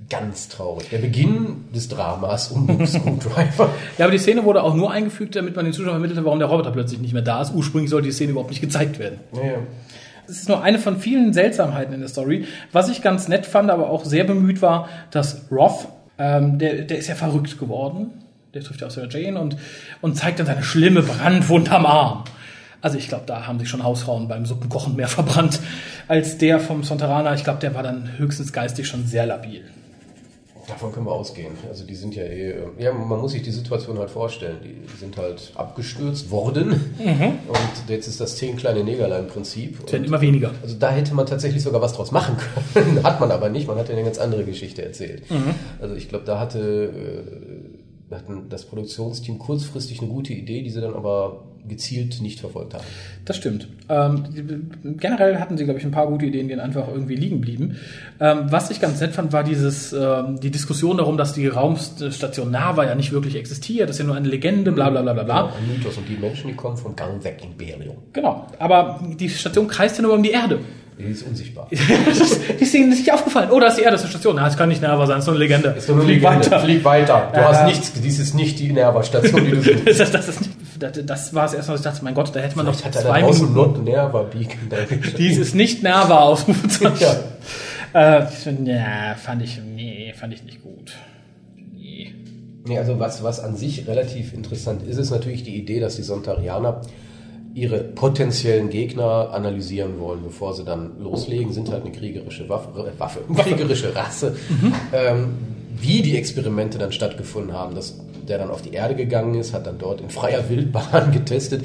Ganz traurig. Der Beginn des Dramas um den Screwdriver. Ja, aber die Szene wurde auch nur eingefügt, damit man den Zuschauern vermittelte, warum der Roboter plötzlich nicht mehr da ist. Ursprünglich sollte die Szene überhaupt nicht gezeigt werden. Naja. Es ist nur eine von vielen Seltsamheiten in der Story. Was ich ganz nett fand, aber auch sehr bemüht war, dass Roth, ähm, der, der ist ja verrückt geworden. Der trifft ja auch Sarah Jane und, und zeigt dann seine schlimme Brandwunde am Arm. Also ich glaube, da haben sich schon Hausfrauen beim Suppenkochen mehr verbrannt als der vom Sonteraner. Ich glaube, der war dann höchstens geistig schon sehr labil. Davon können wir ausgehen. Also die sind ja eh, äh, ja, man muss sich die Situation halt vorstellen. Die sind halt abgestürzt worden. Und jetzt ist das zehn kleine Negerlein-Prinzip. Immer weniger. Also da hätte man tatsächlich sogar was draus machen können. Hat man aber nicht. Man hat ja eine ganz andere Geschichte erzählt. Also ich glaube, da hatte, äh, hatten das Produktionsteam kurzfristig eine gute Idee, die sie dann aber gezielt nicht verfolgt haben. Das stimmt. Ähm, generell hatten sie, glaube ich, ein paar gute Ideen, die einfach irgendwie liegen blieben. Ähm, was ich ganz nett fand, war dieses, ähm, die Diskussion darum, dass die Raumstation Nava ja nicht wirklich existiert, das ist ja nur eine Legende, bla bla bla bla bla. Ein Mythos und die Menschen, die kommen von Galvec Imperium. Genau. Aber die Station kreist ja nur um die Erde. Die ist unsichtbar. die ist ihnen nicht aufgefallen. Oh, da ist die Erde, das ist eine Station. Na, es kann nicht Nava sein, es ist nur eine Legende. Ist nur eine Flieg Legende. weiter. Flieg weiter. Du Ja. hast nichts, dies ist nicht die Nerva-Station, die du suchst. Das, das, ist nicht, das, das war es erst, was ich dachte, mein Gott, da hätte man noch Vielleicht hat er zwei da draußen Minuten. Not Nerva Beacon. Dies ist nicht Nerva, Ausrufezeichen. Ja. Äh, ja, fand ich, nee, fand ich nicht gut. Nee. Nee, also was, was an sich relativ interessant ist, ist natürlich die Idee, dass die Sontarianer ihre potenziellen Gegner analysieren wollen, bevor sie dann loslegen, sind halt eine kriegerische Waffe, äh, Waffe kriegerische Rasse. Ähm, wie die Experimente dann stattgefunden haben, dass der dann auf die Erde gegangen ist, hat dann dort in freier Wildbahn getestet.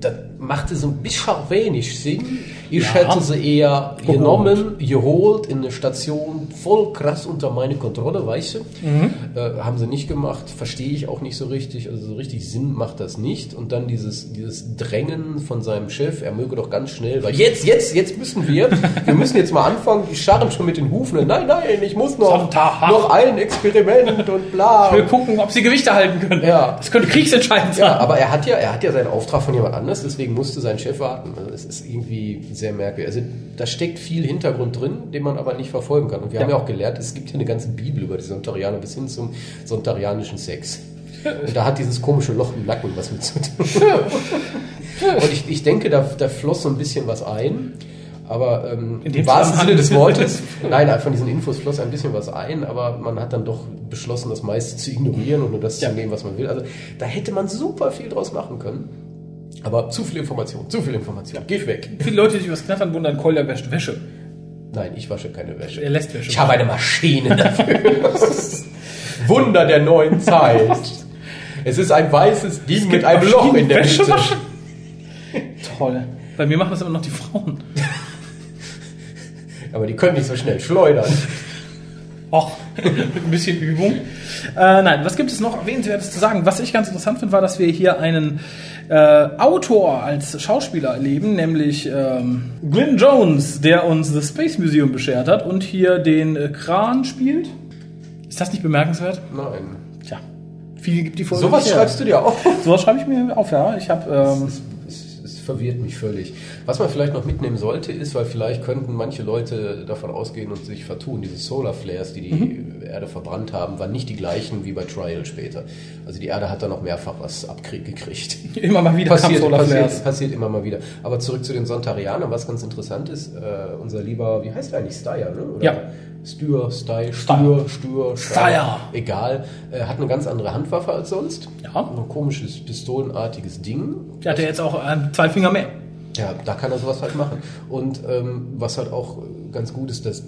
Das machte so ein bisschen wenig Sinn. Ich Ja. hätte sie eher Geholt. genommen, geholt in eine Station voll krass unter meine Kontrolle, weißt du? Mhm. Äh, haben sie nicht gemacht, verstehe ich auch nicht so richtig. Also so richtig Sinn macht das nicht. Und dann dieses, dieses Drängen von seinem Chef, er möge doch ganz schnell, weil jetzt, jetzt, jetzt müssen wir, wir müssen jetzt mal anfangen, die scharren schon mit den Hufen. Nein, nein, ich muss noch, Sonntag. noch ein Experiment und bla. Ich will gucken, ob sie Gewichte halten können. Ja. Das könnte kriegsentscheidend sein. Ja, aber er hat ja, er hat ja seinen Auftrag von jemand anders, deswegen musste sein Chef warten. Also es ist irgendwie sehr merkwürdig. Also da steckt viel Hintergrund drin, den man aber nicht verfolgen kann. Und wir Ja. haben ja auch gelernt, es gibt ja eine ganze Bibel über die Sontarianer bis hin zum sontarianischen Sex. Und da hat dieses komische Loch im Nacken was mit zu tun. Und ich, ich denke, da, da floss so ein bisschen was ein. Aber ähm, im wahrsten Sinne des Wortes, nein, von diesen Infos floss ein bisschen was ein, aber man hat dann doch beschlossen, das meiste zu ignorieren und nur das Ja. zu nehmen, was man will. Also da hätte man super viel draus machen können. Aber zu viel Information, zu viel Information. Geh weg. Viele Leute, die sich was knattern, wundern, Kolja wäscht Wäsche. Nein, ich wasche keine Wäsche. Er lässt Wäsche. Ich habe eine Maschine dafür. Wunder der neuen Zeit. Es ist ein weißes Ding mit einem Loch in der Wäsche Mitte. Toll. Bei mir machen das immer noch die Frauen. Aber die können nicht so schnell schleudern. Och, mit ein bisschen Übung. Äh, nein, was gibt es noch erwähnenswertes zu sagen? Was ich ganz interessant finde, war, dass wir hier einen äh, Autor als Schauspieler erleben, nämlich ähm, Glyn Jones, der uns The Space Museum beschert hat und hier den äh, Kran spielt. Ist das nicht bemerkenswert? Nein. Tja, viel gibt die Folge Sowas schreibst du dir auf. Sowas schreibe ich mir auf, ja. Ich habe ähm, verwirrt mich völlig. Was man vielleicht noch mitnehmen sollte, ist, weil vielleicht könnten manche Leute davon ausgehen und sich vertun, diese Solar Flares, die die Mhm. Erde verbrannt haben, waren nicht die gleichen wie bei Trial später. Also die Erde hat da noch mehrfach was abgekriegt. immer mal wieder Passiert, Solar passiert, Flares. passiert immer mal wieder. Aber zurück zu den Sontarianern, was ganz interessant ist, äh, unser lieber, wie heißt er eigentlich, Steyer, ne? Oder Ja. Stür, Stey. Stür, Stür, Steyer. Egal. Äh, hat eine ganz andere Handwaffe als sonst. Ja. Ein komisches, pistolenartiges Ding. Der hat ja jetzt auch äh, zwei Finger mehr. Ja, da kann er sowas halt machen. Und ähm, was halt auch ganz gut ist, dass,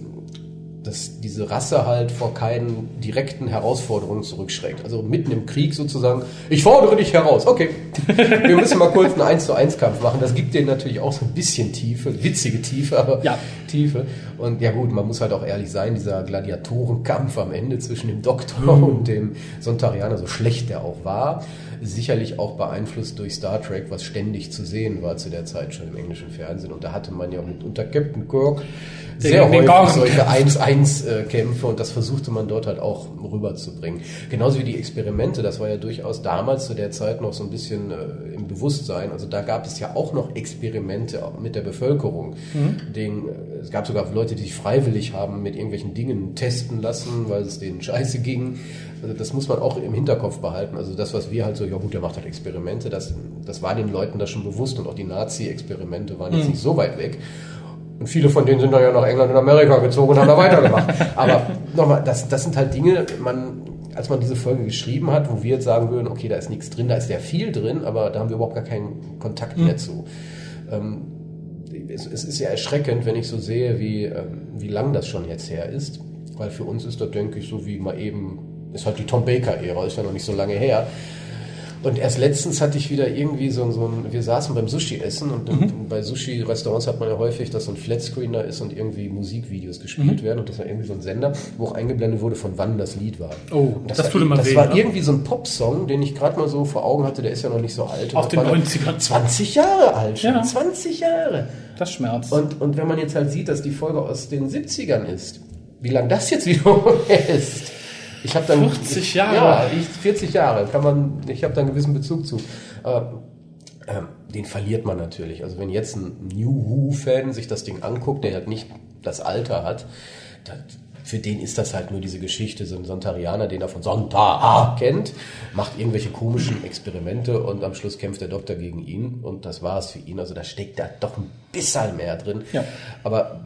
dass diese Rasse halt vor keinen direkten Herausforderungen zurückschreckt. Also mitten im Krieg sozusagen, ich fordere dich heraus. Okay, wir müssen mal kurz einen 1 zu 1 Kampf machen. Das gibt denen natürlich auch so ein bisschen Tiefe, witzige Tiefe, aber Ja. Tiefe. Und ja gut, man muss halt auch ehrlich sein, dieser Gladiatorenkampf am Ende zwischen dem Doktor und dem Sontarianer, so schlecht der auch war, sicherlich auch beeinflusst durch Star Trek, was ständig zu sehen war zu der Zeit schon im englischen Fernsehen. Und da hatte man ja mit unter Captain Kirk sehr den häufig solche 1-1-Kämpfe und das versuchte man dort halt auch rüberzubringen. Genauso wie die Experimente, das war ja durchaus damals zu der Zeit noch so ein bisschen äh, im Bewusstsein. Also da gab es ja auch noch Experimente auch mit der Bevölkerung. Den, äh, es gab sogar Leute, die sich freiwillig haben mit irgendwelchen Dingen testen lassen, weil es denen scheiße ging. Also das muss man auch im Hinterkopf behalten. Also das, was wir halt so, ja gut, der macht halt Experimente, das, das war den Leuten da schon bewusst und auch die Nazi-Experimente waren jetzt nicht so weit weg. Und viele von denen sind dann ja nach England und Amerika gezogen und haben da weitergemacht. Aber nochmal, das, das sind halt Dinge, man, als man diese Folge geschrieben hat, wo wir jetzt sagen würden, okay, da ist nichts drin, da ist ja viel drin, aber da haben wir überhaupt gar keinen Kontakt mehr zu. Ähm, es, es ist ja erschreckend, wenn ich so sehe, wie, ähm, wie lang das schon jetzt her ist. Weil für uns ist das, denke ich, so wie mal eben, ist halt die Tom Baker-Ära, ist ja noch nicht so lange her. Und erst letztens hatte ich wieder irgendwie so, ein- so ein, wir saßen beim Sushi-Essen und Mhm. bei Sushi-Restaurants hat man ja häufig, dass so ein Flatscreen da ist und irgendwie Musikvideos gespielt Mhm. werden und das war irgendwie so ein Sender, wo auch eingeblendet wurde, von wann das Lied war. Oh, Und das war, tut immer Das weh, war ne? irgendwie so ein Popsong, den ich gerade mal so vor Augen hatte, der ist ja noch nicht so alt. Aus den das war dann 90ern. 20 Jahre alt schon, Ja. 20 Jahre. Das schmerzt. Und, und wenn man jetzt halt sieht, dass die Folge aus den 70ern ist, wie lang das jetzt wiederum ist. Ich habe dann 40 Jahre. Ja, ich, 40 Jahre kann man. Ich habe da einen gewissen Bezug zu. Aber, ähm, den verliert man natürlich. Also wenn jetzt ein New Who-Fan sich das Ding anguckt, der halt nicht das Alter hat, dann, für den ist das halt nur diese Geschichte, so ein Sontarianer, den er von Sontar kennt, macht irgendwelche komischen Experimente und am Schluss kämpft der Doktor gegen ihn und das war es für ihn. Also da steckt da doch ein bisschen mehr drin. Ja. Aber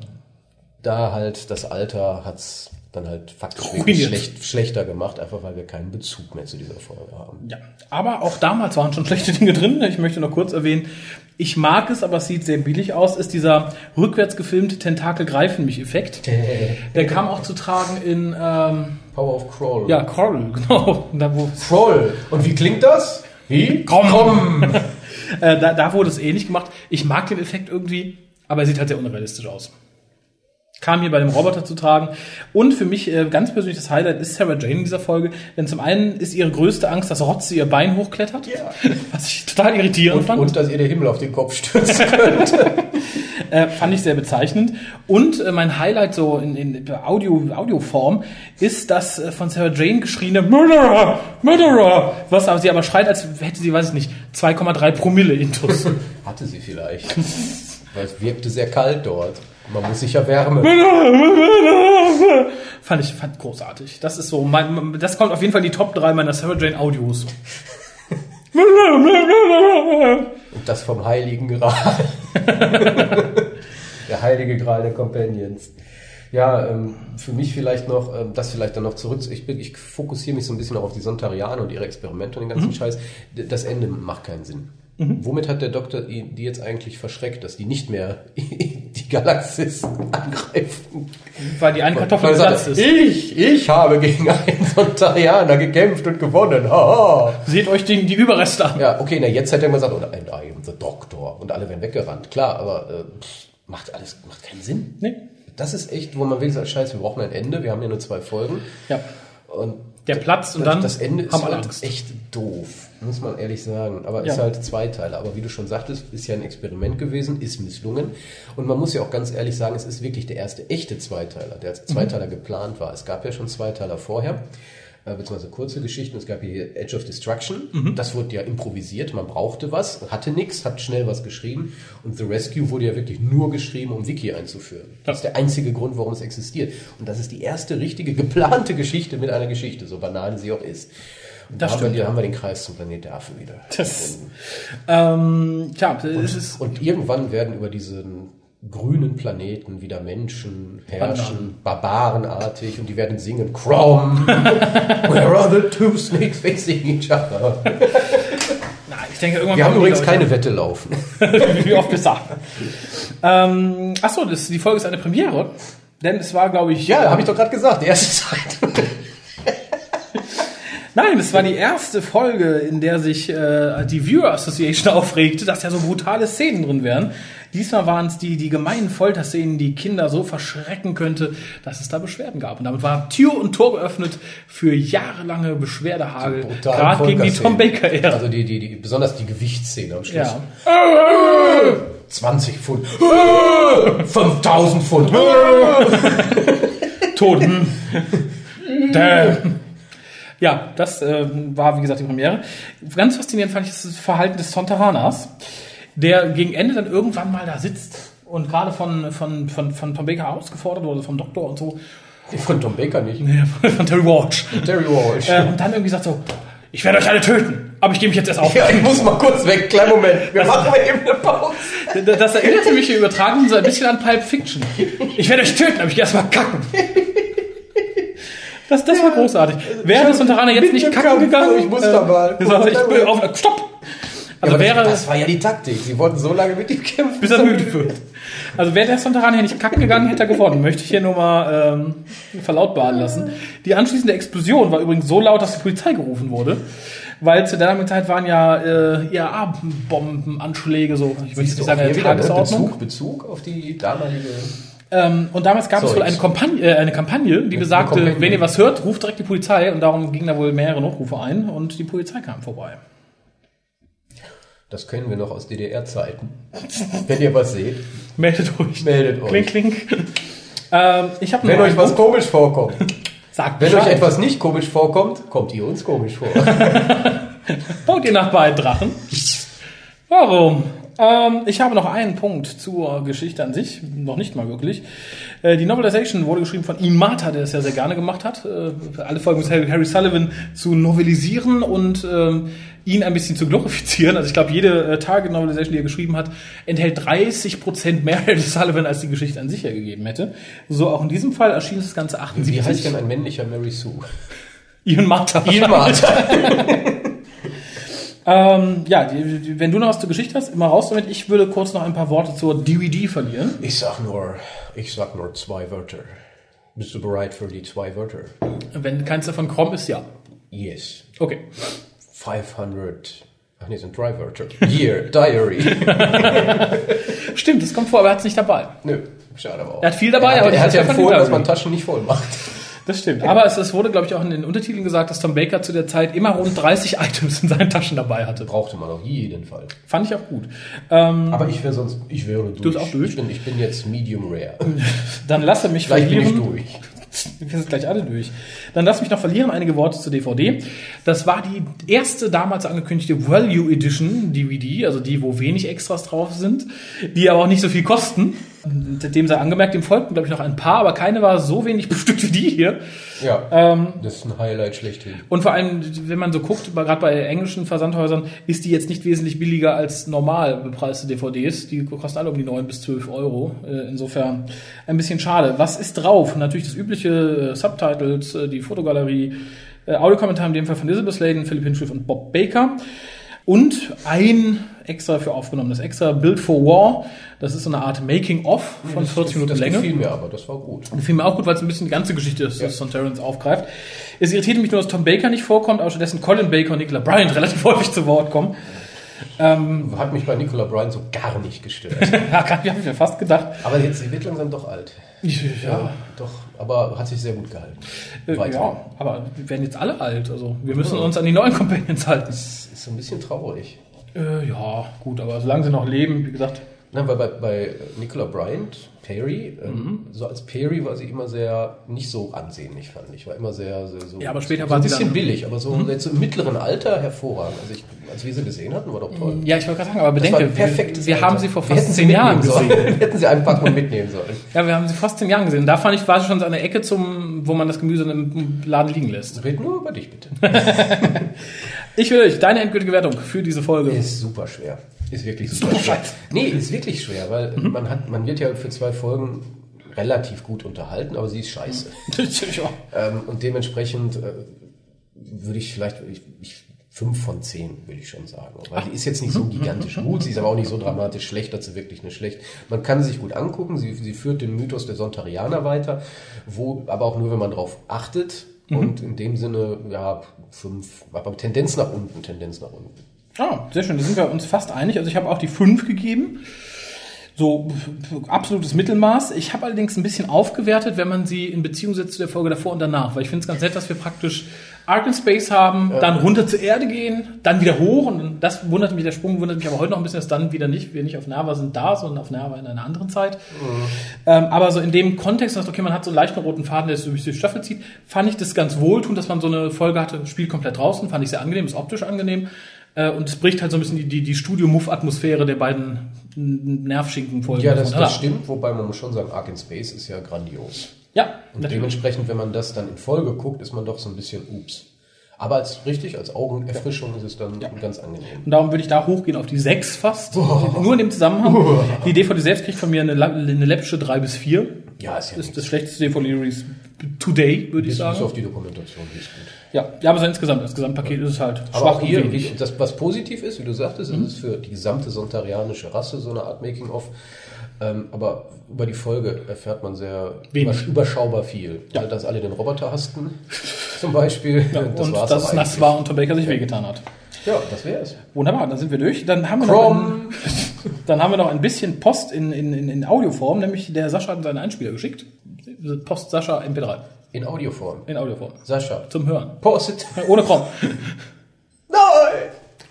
da halt das Alter hat's dann halt faktisch schlecht, schlechter gemacht, einfach weil wir keinen Bezug mehr zu dieser Folge haben. Ja, aber auch damals waren schon schlechte Dinge drin. Ich möchte noch kurz erwähnen, ich mag es, aber es sieht sehr billig aus, ist dieser rückwärts gefilmte Tentakel greifen mich Effekt. Der kam auch zu tragen in ähm, Power of Crawl. ja Coral, genau. Da wo Crawl. Und wie klingt das? Wie? Komm. Äh, da, da wurde es ähnlich gemacht. Ich mag den Effekt irgendwie, aber er sieht halt sehr unrealistisch aus. Kam hier bei dem Roboter zu tragen. Und für mich äh, ganz persönlich das Highlight ist Sarah Jane in dieser Folge. Denn zum einen ist ihre größte Angst, dass Rotze ihr Bein hochklettert. Ja. Was ich total irritierend Und, fand. und dass ihr der Himmel auf den Kopf stürzt könnte. Äh, fand ich sehr bezeichnend. Und äh, mein Highlight so in, in Audio, Audioform ist das äh, von Sarah Jane geschrieene Murderer, Murderer, was aber sie aber schreit, als hätte sie, weiß ich nicht, 2,3 Promille Intus. Hatte sie vielleicht. Weil es wirkte sehr kalt dort. Man muss sich ja wärmen. fand ich fand großartig. Das ist so, mein, das kommt auf jeden Fall in die Top 3 meiner Sarah Jane Audios. Und das vom Heiligen Gral. der Heilige Gral der Companions. Ja, ähm, für mich vielleicht noch, ähm, das vielleicht dann noch zurück. Ich, bin, ich fokussiere mich so ein bisschen auch auf die Sontarianer und ihre Experimente und den ganzen Scheiß. D- Das Ende macht keinen Sinn. Womit hat der Doktor die die jetzt eigentlich verschreckt, dass die nicht mehr die Galaxis angreifen? Weil die eine Kartoffel ist. Ich, ich habe gegen einen Sontarianer gekämpft und gewonnen. Haha. Seht euch die, die Überreste an. Ja, okay, na jetzt hat er mal gesagt, oder and I am the Doctor. Und alle werden weggerannt. Klar, aber äh, pff, macht alles, macht keinen Sinn. Nee. Das ist echt, wo man will, sagt, scheiße, wir brauchen ein Ende. Wir haben ja nur zwei Folgen. Ja. Und Der platzt und das, dann das Ende ist haben alle halt Angst. echt doof, muss man ehrlich sagen. Aber Ja. ist halt Zweiteiler. Aber wie du schon sagtest, ist ja ein Experiment gewesen, ist misslungen. Und man muss ja auch ganz ehrlich sagen, es ist wirklich der erste echte Zweiteiler, der als Zweiteiler geplant war. Es gab ja schon Zweiteiler vorher, äh, beziehungsweise kurze Geschichten. Es gab hier Edge of Destruction. Das wurde ja improvisiert. Man brauchte was, hatte nichts, hat schnell was geschrieben. Und The Rescue wurde ja wirklich nur geschrieben, um Wiki einzuführen. Das ist der einzige Grund, warum es existiert. Und das ist die erste richtige geplante Geschichte mit einer Geschichte, so banal sie auch ist. Und Das da haben stimmt, wir, ja. haben wir den Kreis zum Planet der Affen wieder. Das, ähm, tja, es ist Und irgendwann werden über diesen grünen Planeten wieder Menschen herrschen, barbarenartig, und die werden singen, Crom, where are the two snakes facing each other? Na, ich denke, irgendwann Wir haben übrigens keine Wette laufen. wie oft wir sagen. Ähm, achso, das, die Folge ist eine Premiere. Denn es war, glaube ich. Ja, habe ich doch gerade gesagt, die erste Zeit. Nein, es war die erste Folge, in der sich äh, die Viewer Association aufregte, dass ja so brutale Szenen drin wären. Diesmal waren es die, die gemeinen Folterszenen, die Kinder so verschrecken könnte, dass es da Beschwerden gab. Und damit war Tür und Tor geöffnet für jahrelange Beschwerdehagel, gerade gegen die. Tom Baker-Ära. Also die, die, die, besonders die Gewichtsszene am Schluss. Ja. 20 Pfund. 5000 Pfund. Toten. Damn. Ja, das äh, war, wie gesagt, die Premiere. Ganz faszinierend fand ich das Verhalten des Sontaranas, der gegen Ende dann irgendwann mal da sitzt und gerade von, von, von, von Tom Baker ausgefordert wurde, vom Doktor und so, Von Tom Baker nicht. nee, von Terry Walsh. Terry Walsh. Äh, und dann irgendwie sagt so, ich werde euch alle töten, aber ich gebe mich jetzt erst auf. Ja, ich muss mal kurz weg. Kleinen Moment. Wir machen mal eben eine Pause. Das erinnerte mich hier übertragen so ein bisschen an Pulp Fiction. Ich werde euch töten, aber ich gehe erst mal kacken. Das, das war großartig. Wäre das Sontaraner jetzt nicht kacken Kampf, gegangen? ich muss da mal. äh, ich will auf, stopp! Also Aber wäre, das, war ja die Taktik. Sie wollten so lange mit ihm kämpfen. bis er müde wird. Also wäre der Sontaraner nicht kacken gegangen, hätte er gewonnen. Möchte ich hier nur mal ähm, verlautbaren lassen. Die anschließende Explosion war übrigens so laut, dass die Polizei gerufen wurde. Weil zu der damaligen Zeit waren ja äh, IAA-Bombenanschläge so, ich würde Siehst nicht sagen, hier ne? Tagesordnung. Bezug, Bezug auf die damalige... Ähm, und damals gab es Sorry. wohl eine Kampagne, äh, eine Kampagne, die besagte, wenn ihr was hört, ruft direkt die Polizei. Und darum gingen da wohl mehrere Notrufe ein und die Polizei kam vorbei. Das kennen wir noch aus DDR-Zeiten. Wenn ihr was seht, Meldet euch. meldet euch. Klink, klink. ähm, ich Wenn euch was komisch vorkommt. sagt Wenn Bescheid. euch etwas nicht komisch vorkommt, kommt ihr uns komisch vor. Baut ihr nach Drachen? Warum? Ähm, ich habe noch einen Punkt zur Geschichte an sich, noch nicht mal wirklich. Äh, die Novelization wurde geschrieben von Ian Marta, der es ja sehr gerne gemacht hat, äh, alle Folgen mit Harry, Harry Sullivan zu novelisieren und ähm, ihn ein bisschen zu glorifizieren. Also ich glaube, jede äh, Target Novelization, die er geschrieben hat, enthält 30% mehr Harry Sullivan, als die Geschichte an sich hergegeben hätte. So auch in diesem Fall erschien das Ganze 78. Wie heißt denn ein männlicher Mary Sue? Ian Marta. Ian Marta. Ähm, ja, die, die, wenn du noch was zur Geschichte hast, immer raus damit. Ich würde kurz noch ein paar Worte zur DVD verlieren. Ich sag nur, ich sag nur zwei Wörter. Bist du bereit für die zwei Wörter? Wenn keins davon Chrome ist, ja. Yes. Okay. 500 Ach nee, sind Dry Wörter. Year, Diary. Stimmt, das kommt vor, aber er hat es nicht dabei. Nö, schade aber auch. Er hat viel dabei, er aber er hat ja empfohlen, dass man Taschen nicht voll macht. Das stimmt. Aber es, es wurde, glaube ich, auch in den Untertiteln gesagt, dass Tom Baker zu der Zeit immer rund 30 Items in seinen Taschen dabei hatte. Brauchte man auf jeden Fall. Fand ich auch gut. Ähm, Aber ich wäre sonst, ich wäre durch. bist auch durch? Ich bin, ich bin jetzt Medium Rare. dann lasse mich Gleich bin ich verlieren. durch. Wir sind gleich alle durch. Dann lass mich noch verlieren einige Worte zur DVD. Das war die erste damals angekündigte Value Edition DVD, also die, wo wenig Extras drauf sind, die aber auch nicht so viel kosten. Seitdem sei angemerkt, dem folgten, glaube ich, noch ein paar, aber keine war so wenig bestückt wie die hier. Ja, Ähm, das ist ein Highlight schlechthin. Und vor allem, wenn man so guckt, gerade bei englischen Versandhäusern, ist die jetzt nicht wesentlich billiger als normal bepreiste DVDs. Die kosten alle um die 9 bis 12 Euro. Äh, Insofern ein bisschen schade. Was ist drauf? Natürlich das übliche äh, Subtitles, äh, die Fotogalerie, Audiokommentar in dem Fall von Elizabeth Sladen, Philipp Hinchcliffe und Bob Baker. Und ein extra für aufgenommenes extra Build for War. Das ist so eine Art Making-of von 40 Minuten das Länge. gefiel mir aber, das war gut. Der Film mir auch gut, weil es ein bisschen die ganze Geschichte des, Ja. des Sontarans aufgreift. Es irritiert mich nur, dass Tom Baker nicht vorkommt, aber stattdessen Colin Baker und Nicola Bryant relativ häufig zu Wort kommen. Hat mich bei Nicola Bryan so gar nicht gestört. Ja, habe ich mir fast gedacht. aber jetzt, sie wird langsam doch alt. Ja, Doch, aber hat sich sehr gut gehalten. äh, Weiter. ja, aber wir werden jetzt alle alt. Also wir müssen uns an die neuen Companions halten. Das ist so ein bisschen traurig. Äh, ja, gut, aber solange sie noch leben, wie gesagt. Nein, weil bei, bei Nicola Bryant, Perry, ähm, Mhm. so als Perry war sie immer sehr, nicht so ansehnlich, fand ich. War immer sehr, sehr so. Ja, aber später so war ein sie bisschen dann- Mhm. billig, aber so jetzt im mittleren Alter hervorragend. Also ich, als wir sie gesehen hatten, war doch toll. Ja, ich wollte gerade sagen, aber bedenke, ein perfektes wir, Alter. haben sie vor fast zehn Jahren gesehen. hätten sie einfach mal mitnehmen sollen. Ja, wir haben sie fast zehn Jahren gesehen. Da fand ich, war sie schon so eine Ecke zum, wo man das Gemüse im Laden liegen lässt. Red nur über dich bitte. Ich will euch deine endgültige Wertung für diese Folge. Ist super schwer. Ist wirklich super Super schwer. Nee, ist wirklich schwer, weil Mhm. man hat, man wird ja für zwei Folgen relativ gut unterhalten, aber sie ist scheiße. Ähm, und dementsprechend äh, würde ich vielleicht ich, ich, fünf von zehn würde ich schon sagen. Weil die ist jetzt nicht so Mhm. gigantisch gut, sie ist aber auch nicht so dramatisch schlecht, dass sie wirklich nicht schlecht. Man kann sie sich gut angucken, sie, sie führt den Mythos der Sontarianer weiter, wo aber auch nur, wenn man drauf achtet. Mhm. Und in dem Sinne, ja, fünf, aber Tendenz nach unten, Tendenz nach unten. Ah, sehr schön. Da sind wir uns fast einig. Also ich habe auch die 5 gegeben. So absolutes Mittelmaß. Ich habe allerdings ein bisschen aufgewertet, wenn man sie in Beziehung setzt zu der Folge davor und danach. Weil ich finde es ganz nett, dass wir praktisch Ark in Space haben, dann runter zur Erde gehen, dann wieder hoch. Und das wundert mich, der Sprung wundert mich aber heute noch ein bisschen, dass dann wieder nicht, wir nicht auf Nerva sind da, sondern auf Nerva in einer anderen Zeit. Ähm, aber so in dem Kontext, dass okay, man hat so einen leichten roten Faden, der sich durch die Staffel zieht, fand ich das ganz wohltuend, dass man so eine Folge hatte, Spiel komplett draußen, fand ich sehr angenehm, ist optisch angenehm. Äh, und es bricht halt so ein bisschen die, die, die Studio-Muff-Atmosphäre der beiden Nervschinken-Folgen. Ja, das, das stimmt, wobei man muss schon sagen, Ark in Space ist ja grandios. Ja, Und natürlich. dementsprechend, wenn man das dann in Folge guckt, ist man doch so ein bisschen ups. Aber als richtig, als Augenerfrischung ist es dann ganz angenehm. Und darum würde ich da hochgehen auf die 6 fast. Nur in dem Zusammenhang. Die DVD selbst kriegt von mir eine, eine läppische 3 bis 4. Ja, ist ja Das ist das schlechteste DVD-Release today, würde ich Bis, bis sagen. auf die Dokumentation, die ist gut. Ja, ja, aber so insgesamt, das Gesamtpaket ist es halt Aber auch und hier, das, was positiv ist, wie du sagtest, Mhm. ist es für die gesamte sontarianische Rasse so eine Art Making-of. Ähm, aber über die Folge erfährt man sehr Wenig. übersch- überschaubar viel. Ja. Halt, dass alle den Roboter hassten, zum Beispiel. Ja, und dass es nass war und Tom Baker sich wehgetan hat. Ja, das wäre es. Wunderbar, dann sind wir durch. Dann haben wir, noch ein, dann haben wir noch ein bisschen Post in, in, in, Audioform, nämlich der Sascha hat seinen Einspieler geschickt. Post Sascha MP3 In Audioform. in Audioform. Sascha. Zum Hören. Postet. Ohne Krom. Nein!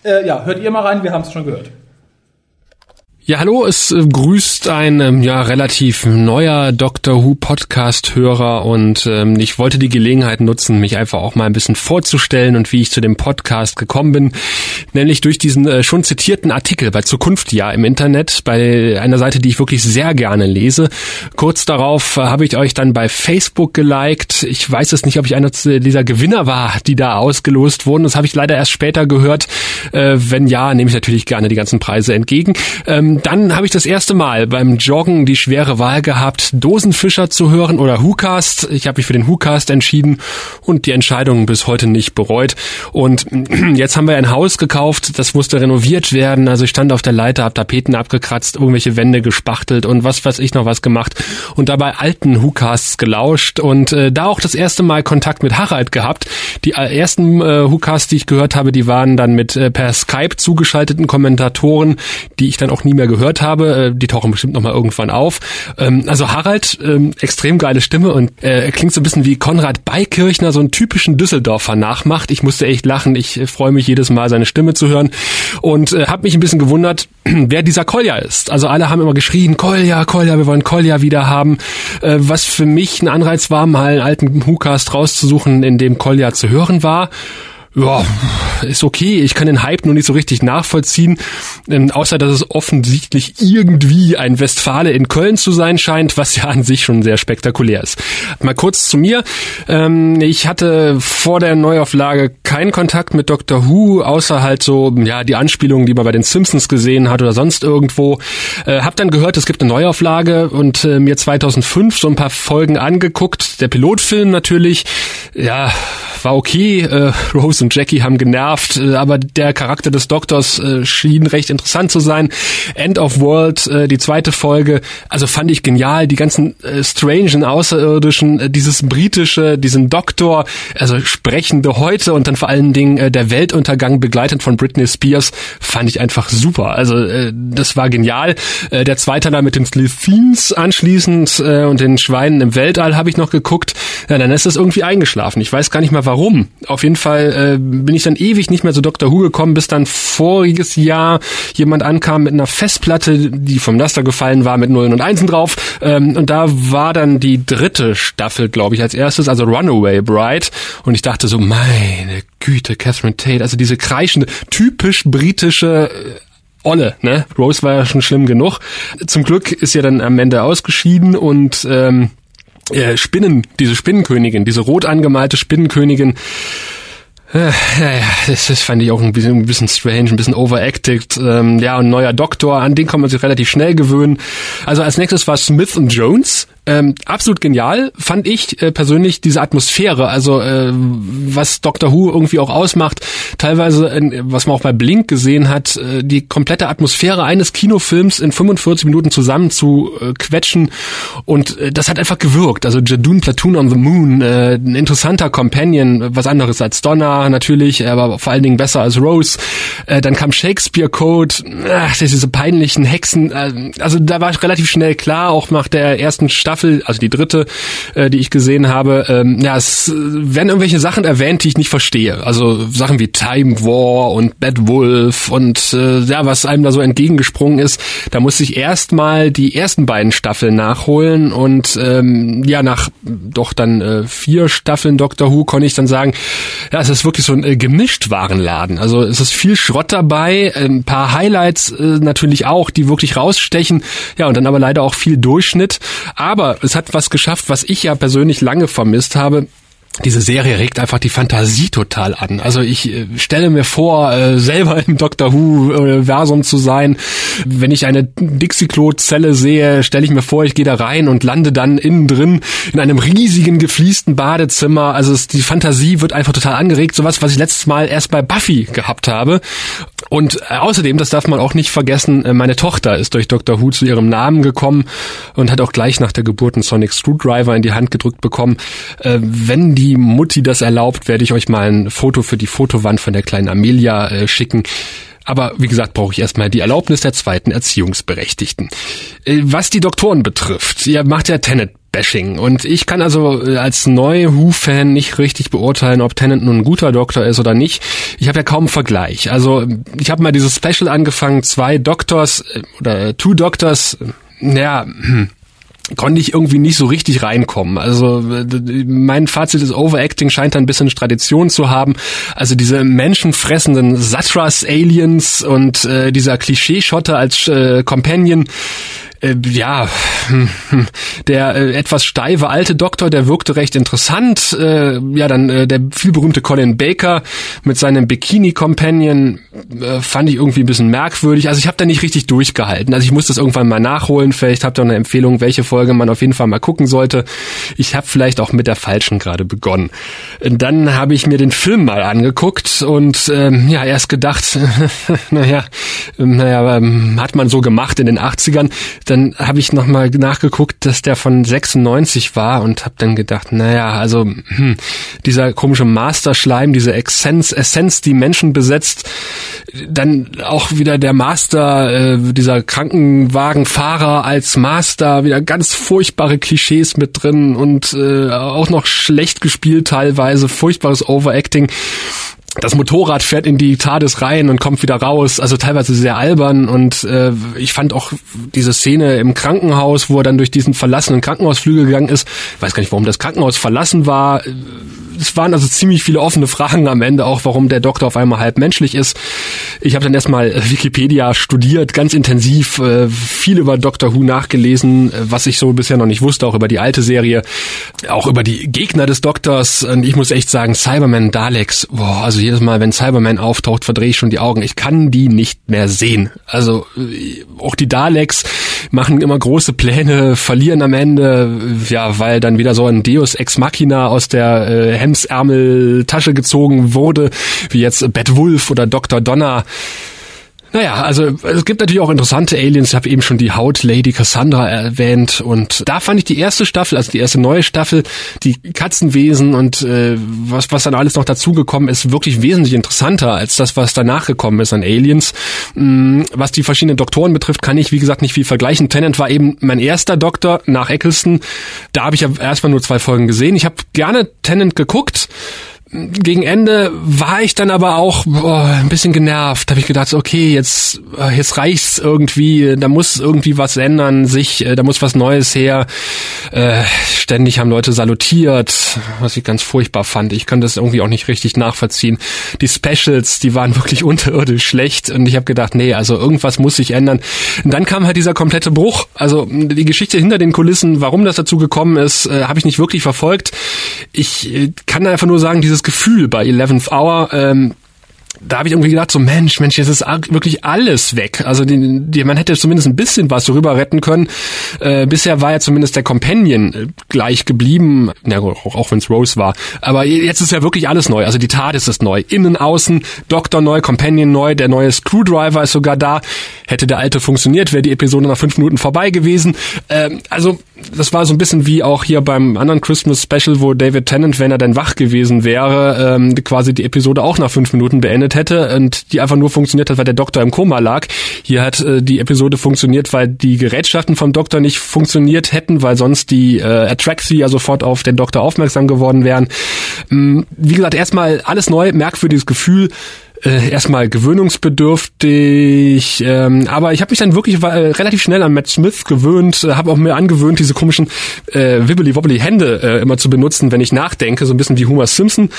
Äh, ja, hört ihr mal rein, wir haben es schon gehört. Ja, hallo, es grüßt ein ähm, ja relativ neuer Doctor Who Podcast Hörer und ähm, ich wollte die Gelegenheit nutzen, mich einfach auch mal ein bisschen vorzustellen und wie ich zu dem Podcast gekommen bin, nämlich durch diesen äh, schon zitierten Artikel bei Zukunft ja im Internet bei einer Seite, die ich wirklich sehr gerne lese. Kurz darauf äh, habe ich euch dann bei Facebook geliked. Ich weiß es nicht, ob ich einer dieser Gewinner war, die da ausgelost wurden. Das habe ich leider erst später gehört. Äh, wenn ja, nehme ich natürlich gerne die ganzen Preise entgegen. Ähm, dann habe ich das erste Mal beim Joggen die schwere Wahl gehabt, Dosenfischer zu hören oder WhoCast. Ich habe mich für den WhoCast entschieden und die Entscheidung bis heute nicht bereut. Und jetzt haben wir ein Haus gekauft, das musste renoviert werden. Also ich stand auf der Leiter, habe Tapeten abgekratzt, irgendwelche Wände gespachtelt und was weiß ich noch was gemacht und dabei alten WhoCasts gelauscht und äh, da auch das erste Mal Kontakt mit Harald gehabt. Die äh, ersten äh, WhoCasts, die ich gehört habe, die waren dann mit äh, per Skype zugeschalteten Kommentatoren, die ich dann auch nie mehr gehört habe. Äh, die tauchen bestimmt noch mal irgendwann auf. Ähm, also Harald, ähm, extrem geile Stimme und äh, klingt so ein bisschen wie Konrad Beikirchner, so einen typischen Düsseldorfer nachmacht. Ich musste echt lachen. Ich äh, freue mich jedes Mal, seine Stimme zu hören und habe mich ein bisschen gewundert, wer dieser Kolja ist. Also alle haben immer geschrien, Kolja, Kolja, wir wollen Kolja wieder haben. Was für mich ein Anreiz war, mal einen alten WhoCast rauszusuchen, in dem Kolja zu hören war ja, ist okay. Ich kann den Hype nur nicht so richtig nachvollziehen, ähm, außer dass es offensichtlich irgendwie ein Westfale in Köln zu sein scheint, was ja an sich schon sehr spektakulär ist. Mal kurz zu mir. Ähm, ich hatte vor der Neuauflage keinen Kontakt mit Dr. Who, außer halt so, ja, die Anspielungen, die man bei den Simpsons gesehen hat oder sonst irgendwo. Äh, hab dann gehört, es gibt eine Neuauflage und äh, mir 2005 so ein paar Folgen angeguckt. Der Pilotfilm natürlich, ja, war okay. Äh, Rose und Jackie haben genervt, äh, aber der Charakter des Doktors äh, schien recht interessant zu sein. End of World, äh, die zweite Folge, also fand ich genial. Die ganzen strangen Außerirdischen, dieses britische, diesen Doktor, also sprechende heute und dann vor allen Dingen der Weltuntergang begleitet von Britney Spears, fand ich einfach super. Also das war genial. Der zweite da mit den Slithins anschließend und den Schweinen im Weltall habe ich noch geguckt. Ja, dann ist es irgendwie eingeschlafen. Ich weiß gar nicht mal warum. Auf jeden Fall bin ich dann ewig nicht mehr zu Dr. Who gekommen, bis dann voriges Jahr jemand ankam mit einer Festplatte, die vom Laster gefallen war, mit Nullen und Einsen drauf. Ähm, und da war dann die dritte Staffel, glaube ich, als erstes, also Runaway Bride. Und ich dachte so, meine Güte, Catherine Tate, also diese kreischende, typisch britische äh, Olle, ne? Rose war ja schon schlimm genug. Zum Glück ist ja dann am Ende ausgeschieden und ähm, äh, Spinnen, diese Spinnenkönigin, diese rot angemalte Spinnenkönigin, äh, ja, ja, das, das fand ich auch ein bisschen, ein bisschen strange, ein bisschen overacted. Ähm, ja, ein neuer Doktor, an den kann man sich relativ schnell gewöhnen. Also als nächstes war Smith und Jones. Ähm, absolut genial fand ich äh, persönlich diese Atmosphäre, also äh, was Doctor Who irgendwie auch ausmacht, teilweise, äh, was man auch bei Blink gesehen hat, äh, die komplette Atmosphäre eines Kinofilms in 45 Minuten zusammen zu äh, quetschen und äh, das hat einfach gewirkt. Also Jadun Platoon on the Moon, äh, ein interessanter Companion, was anderes als Donna natürlich, aber vor allen Dingen besser als Rose. Äh, dann kam Shakespeare Code, ach, diese peinlichen Hexen, äh, also da war relativ schnell klar, auch nach der ersten Staffel Staffel, also die dritte, äh, die ich gesehen habe, ähm, ja, es werden irgendwelche Sachen erwähnt, die ich nicht verstehe. Also Sachen wie Time War und Bad Wolf und äh, ja, was einem da so entgegengesprungen ist. Da musste ich erstmal die ersten beiden Staffeln nachholen und ähm, ja, nach doch dann äh, vier Staffeln Doctor Who konnte ich dann sagen, ja, es ist wirklich so ein äh, Gemischtwarenladen. Also es ist viel Schrott dabei, ein paar Highlights äh, natürlich auch, die wirklich rausstechen. Ja, und dann aber leider auch viel Durchschnitt. Aber aber es hat was geschafft, was ich ja persönlich lange vermisst habe diese Serie regt einfach die Fantasie total an. Also ich äh, stelle mir vor, äh, selber im Doctor Who-Versum zu sein. Wenn ich eine Dixie-Klo-Zelle sehe, stelle ich mir vor, ich gehe da rein und lande dann innen drin in einem riesigen gefliesten Badezimmer. Also es, die Fantasie wird einfach total angeregt. Sowas, was ich letztes Mal erst bei Buffy gehabt habe. Und äh, außerdem, das darf man auch nicht vergessen, äh, meine Tochter ist durch Dr. Who zu ihrem Namen gekommen und hat auch gleich nach der Geburt einen Sonic Screwdriver in die Hand gedrückt bekommen. Äh, wenn die die Mutti das erlaubt, werde ich euch mal ein Foto für die Fotowand von der kleinen Amelia äh, schicken. Aber wie gesagt, brauche ich erstmal die Erlaubnis der zweiten Erziehungsberechtigten. Äh, was die Doktoren betrifft, ihr macht ja Tenet Bashing. Und ich kann also äh, als neu Who-Fan nicht richtig beurteilen, ob Tennant nun ein guter Doktor ist oder nicht. Ich habe ja kaum einen Vergleich. Also ich habe mal dieses Special angefangen, zwei Doctors äh, oder Two Doctors, ja, hm, konnte ich irgendwie nicht so richtig reinkommen. Also mein Fazit ist, Overacting scheint ein bisschen Tradition zu haben. Also diese menschenfressenden Satras-Aliens und äh, dieser Klischeeschotter als äh, Companion Äh, ja, der äh, etwas steife alte Doktor, der wirkte recht interessant. Äh, ja, dann äh, der vielberühmte Colin Baker mit seinem Bikini-Companion äh, fand ich irgendwie ein bisschen merkwürdig. Also ich habe da nicht richtig durchgehalten. Also ich muss das irgendwann mal nachholen. Vielleicht habt ihr eine Empfehlung, welche Folge man auf jeden Fall mal gucken sollte. Ich habe vielleicht auch mit der falschen gerade begonnen. Dann habe ich mir den Film mal angeguckt und ähm, ja, erst gedacht, naja, naja, ähm, hat man so gemacht in den 80ern. Dann habe ich nochmal nachgeguckt, dass der von 96 war und habe dann gedacht, naja, also hm, dieser komische Master-Schleim, diese Essenz, Essenz, die Menschen besetzt, dann auch wieder der Master, äh, dieser Krankenwagenfahrer als Master, wieder ganz furchtbare Klischees mit drin und äh, auch noch schlecht gespielt teilweise, furchtbares Overacting das Motorrad fährt in die TARDIS rein und kommt wieder raus, also teilweise sehr albern und äh, ich fand auch diese Szene im Krankenhaus, wo er dann durch diesen verlassenen Krankenhausflügel gegangen ist, ich weiß gar nicht, warum das Krankenhaus verlassen war, es waren also ziemlich viele offene Fragen am Ende, auch warum der Doktor auf einmal halb menschlich ist. Ich habe dann erstmal Wikipedia studiert, ganz intensiv, äh, viel über Doctor Who nachgelesen, äh, was ich so bisher noch nicht wusste, auch über die alte Serie, auch über die Gegner des Doktors. Und ich muss echt sagen, Cyberman Daleks, boah, also jedes Mal, wenn Cyberman auftaucht, verdrehe ich schon die Augen. Ich kann die nicht mehr sehen. Also äh, auch die Daleks machen immer große Pläne, verlieren am Ende, ja, weil dann wieder so ein Deus Ex Machina aus der äh, Hemsärmeltasche gezogen wurde, wie jetzt Bad Wolf oder Dr. Donner. Naja, also es gibt natürlich auch interessante Aliens. Ich habe eben schon die Haut Lady Cassandra erwähnt und da fand ich die erste Staffel, also die erste neue Staffel, die Katzenwesen und äh, was was dann alles noch dazugekommen ist, wirklich wesentlich interessanter als das, was danach gekommen ist an Aliens. Hm, was die verschiedenen Doktoren betrifft, kann ich wie gesagt nicht viel vergleichen. Tennant war eben mein erster Doktor nach Eccleston. Da habe ich ja erstmal nur zwei Folgen gesehen. Ich habe gerne Tennant geguckt gegen Ende war ich dann aber auch boah, ein bisschen genervt. Habe ich gedacht, okay, jetzt äh, jetzt reicht's irgendwie. Da muss irgendwie was ändern, sich, äh, da muss was Neues her. Äh, ständig haben Leute salutiert, was ich ganz furchtbar fand. Ich kann das irgendwie auch nicht richtig nachvollziehen. Die Specials, die waren wirklich unterirdisch schlecht und ich habe gedacht, nee, also irgendwas muss sich ändern. Und dann kam halt dieser komplette Bruch. Also die Geschichte hinter den Kulissen, warum das dazu gekommen ist, äh, habe ich nicht wirklich verfolgt. Ich äh, kann einfach nur sagen, dieses Gefühl bei 11th Hour, ähm, da habe ich irgendwie gedacht, so Mensch, Mensch, jetzt ist wirklich alles weg. Also die, die, man hätte zumindest ein bisschen was darüber retten können. Äh, bisher war ja zumindest der Companion äh, gleich geblieben, ja, auch, auch wenn es Rose war. Aber jetzt ist ja wirklich alles neu. Also die Tat ist neu. Innen, außen, Doktor neu, Companion neu, der neue Screwdriver ist sogar da. Hätte der alte funktioniert, wäre die Episode nach fünf Minuten vorbei gewesen. Ähm, also das war so ein bisschen wie auch hier beim anderen Christmas Special, wo David Tennant, wenn er dann wach gewesen wäre, ähm, quasi die Episode auch nach fünf Minuten beendet hätte und die einfach nur funktioniert hat, weil der Doktor im Koma lag. Hier hat äh, die Episode funktioniert, weil die Gerätschaften vom Doktor nicht funktioniert hätten, weil sonst die äh, Atraxi ja sofort auf den Doktor aufmerksam geworden wären. Ähm, wie gesagt, erstmal alles neu, merkwürdiges Gefühl äh, erstmal gewöhnungsbedürftig, ähm, aber ich habe mich dann wirklich äh, relativ schnell an Matt Smith gewöhnt, äh, habe auch mir angewöhnt, diese komischen äh, wibbly-wobbly Hände äh, immer zu benutzen, wenn ich nachdenke, so ein bisschen wie Homer Simpson.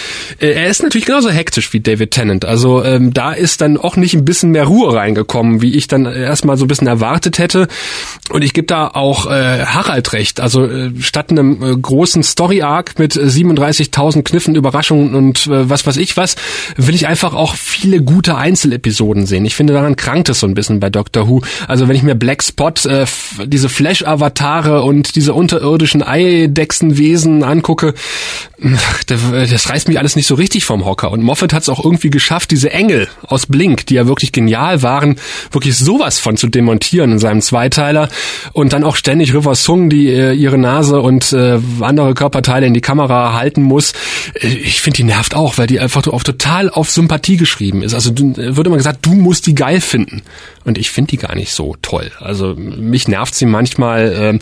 Äh, er ist natürlich genauso hektisch wie David Tennant, also ähm, da ist dann auch nicht ein bisschen mehr Ruhe reingekommen, wie ich dann erstmal so ein bisschen erwartet hätte. Und ich gebe da auch äh, Harald recht, also äh, statt einem äh, großen Story-Arc mit 37.000 Kniffen, Überraschungen und äh, was weiß ich was, will ich einfach auch viele gute Einzelepisoden sehen. Ich finde, daran krankt es so ein bisschen bei Doctor Who. Also wenn ich mir Black Spot, äh, diese Flash-Avatare und diese unterirdischen Eidechsenwesen angucke, das reißt mich alles nicht so richtig vom Hocker. Und Moffat hat es auch irgendwie geschafft, diese Engel aus Blink, die ja wirklich genial waren, wirklich sowas von zu demontieren in seinem Zweiteiler. Und dann auch ständig River Sung, die äh, ihre Nase und äh, andere Körperteile in die Kamera halten muss. Äh, ich finde, die nervt auch, weil die einfach auf total auf Sympathie geschrieben ist. Also wird immer gesagt, du musst die geil finden. Und ich finde die gar nicht so toll. Also mich nervt sie manchmal.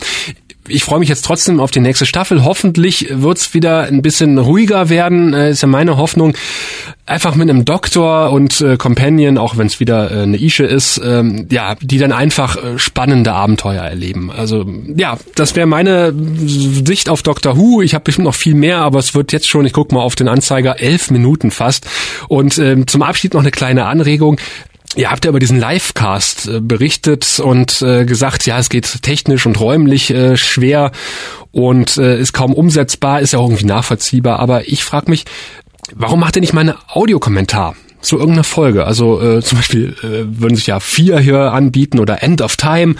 Ich freue mich jetzt trotzdem auf die nächste Staffel. Hoffentlich wird's wieder ein bisschen ruhiger werden, äh, ist ja meine Hoffnung. Einfach mit einem Doktor und äh, Companion, auch wenn es wieder äh, eine Ische ist, ähm, ja, die dann einfach äh, spannende Abenteuer erleben. Also ja, das wäre meine Sicht auf Doctor Who. Ich habe bestimmt noch viel mehr, aber es wird jetzt schon, ich guck mal auf den Anzeiger, elf Minuten fast. Und ähm, zum Abschied noch eine kleine Anregung Ihr habt ja über diesen Livecast äh, berichtet und äh, gesagt, ja, es geht technisch und räumlich äh, schwer und ist kaum umsetzbar, ist ja auch irgendwie nachvollziehbar. Aber ich frage mich, warum macht ihr nicht mal einen Audiokommentar? Zu irgendeiner Folge. Also äh, zum Beispiel äh, würden sich ja vier hier anbieten oder End of Time.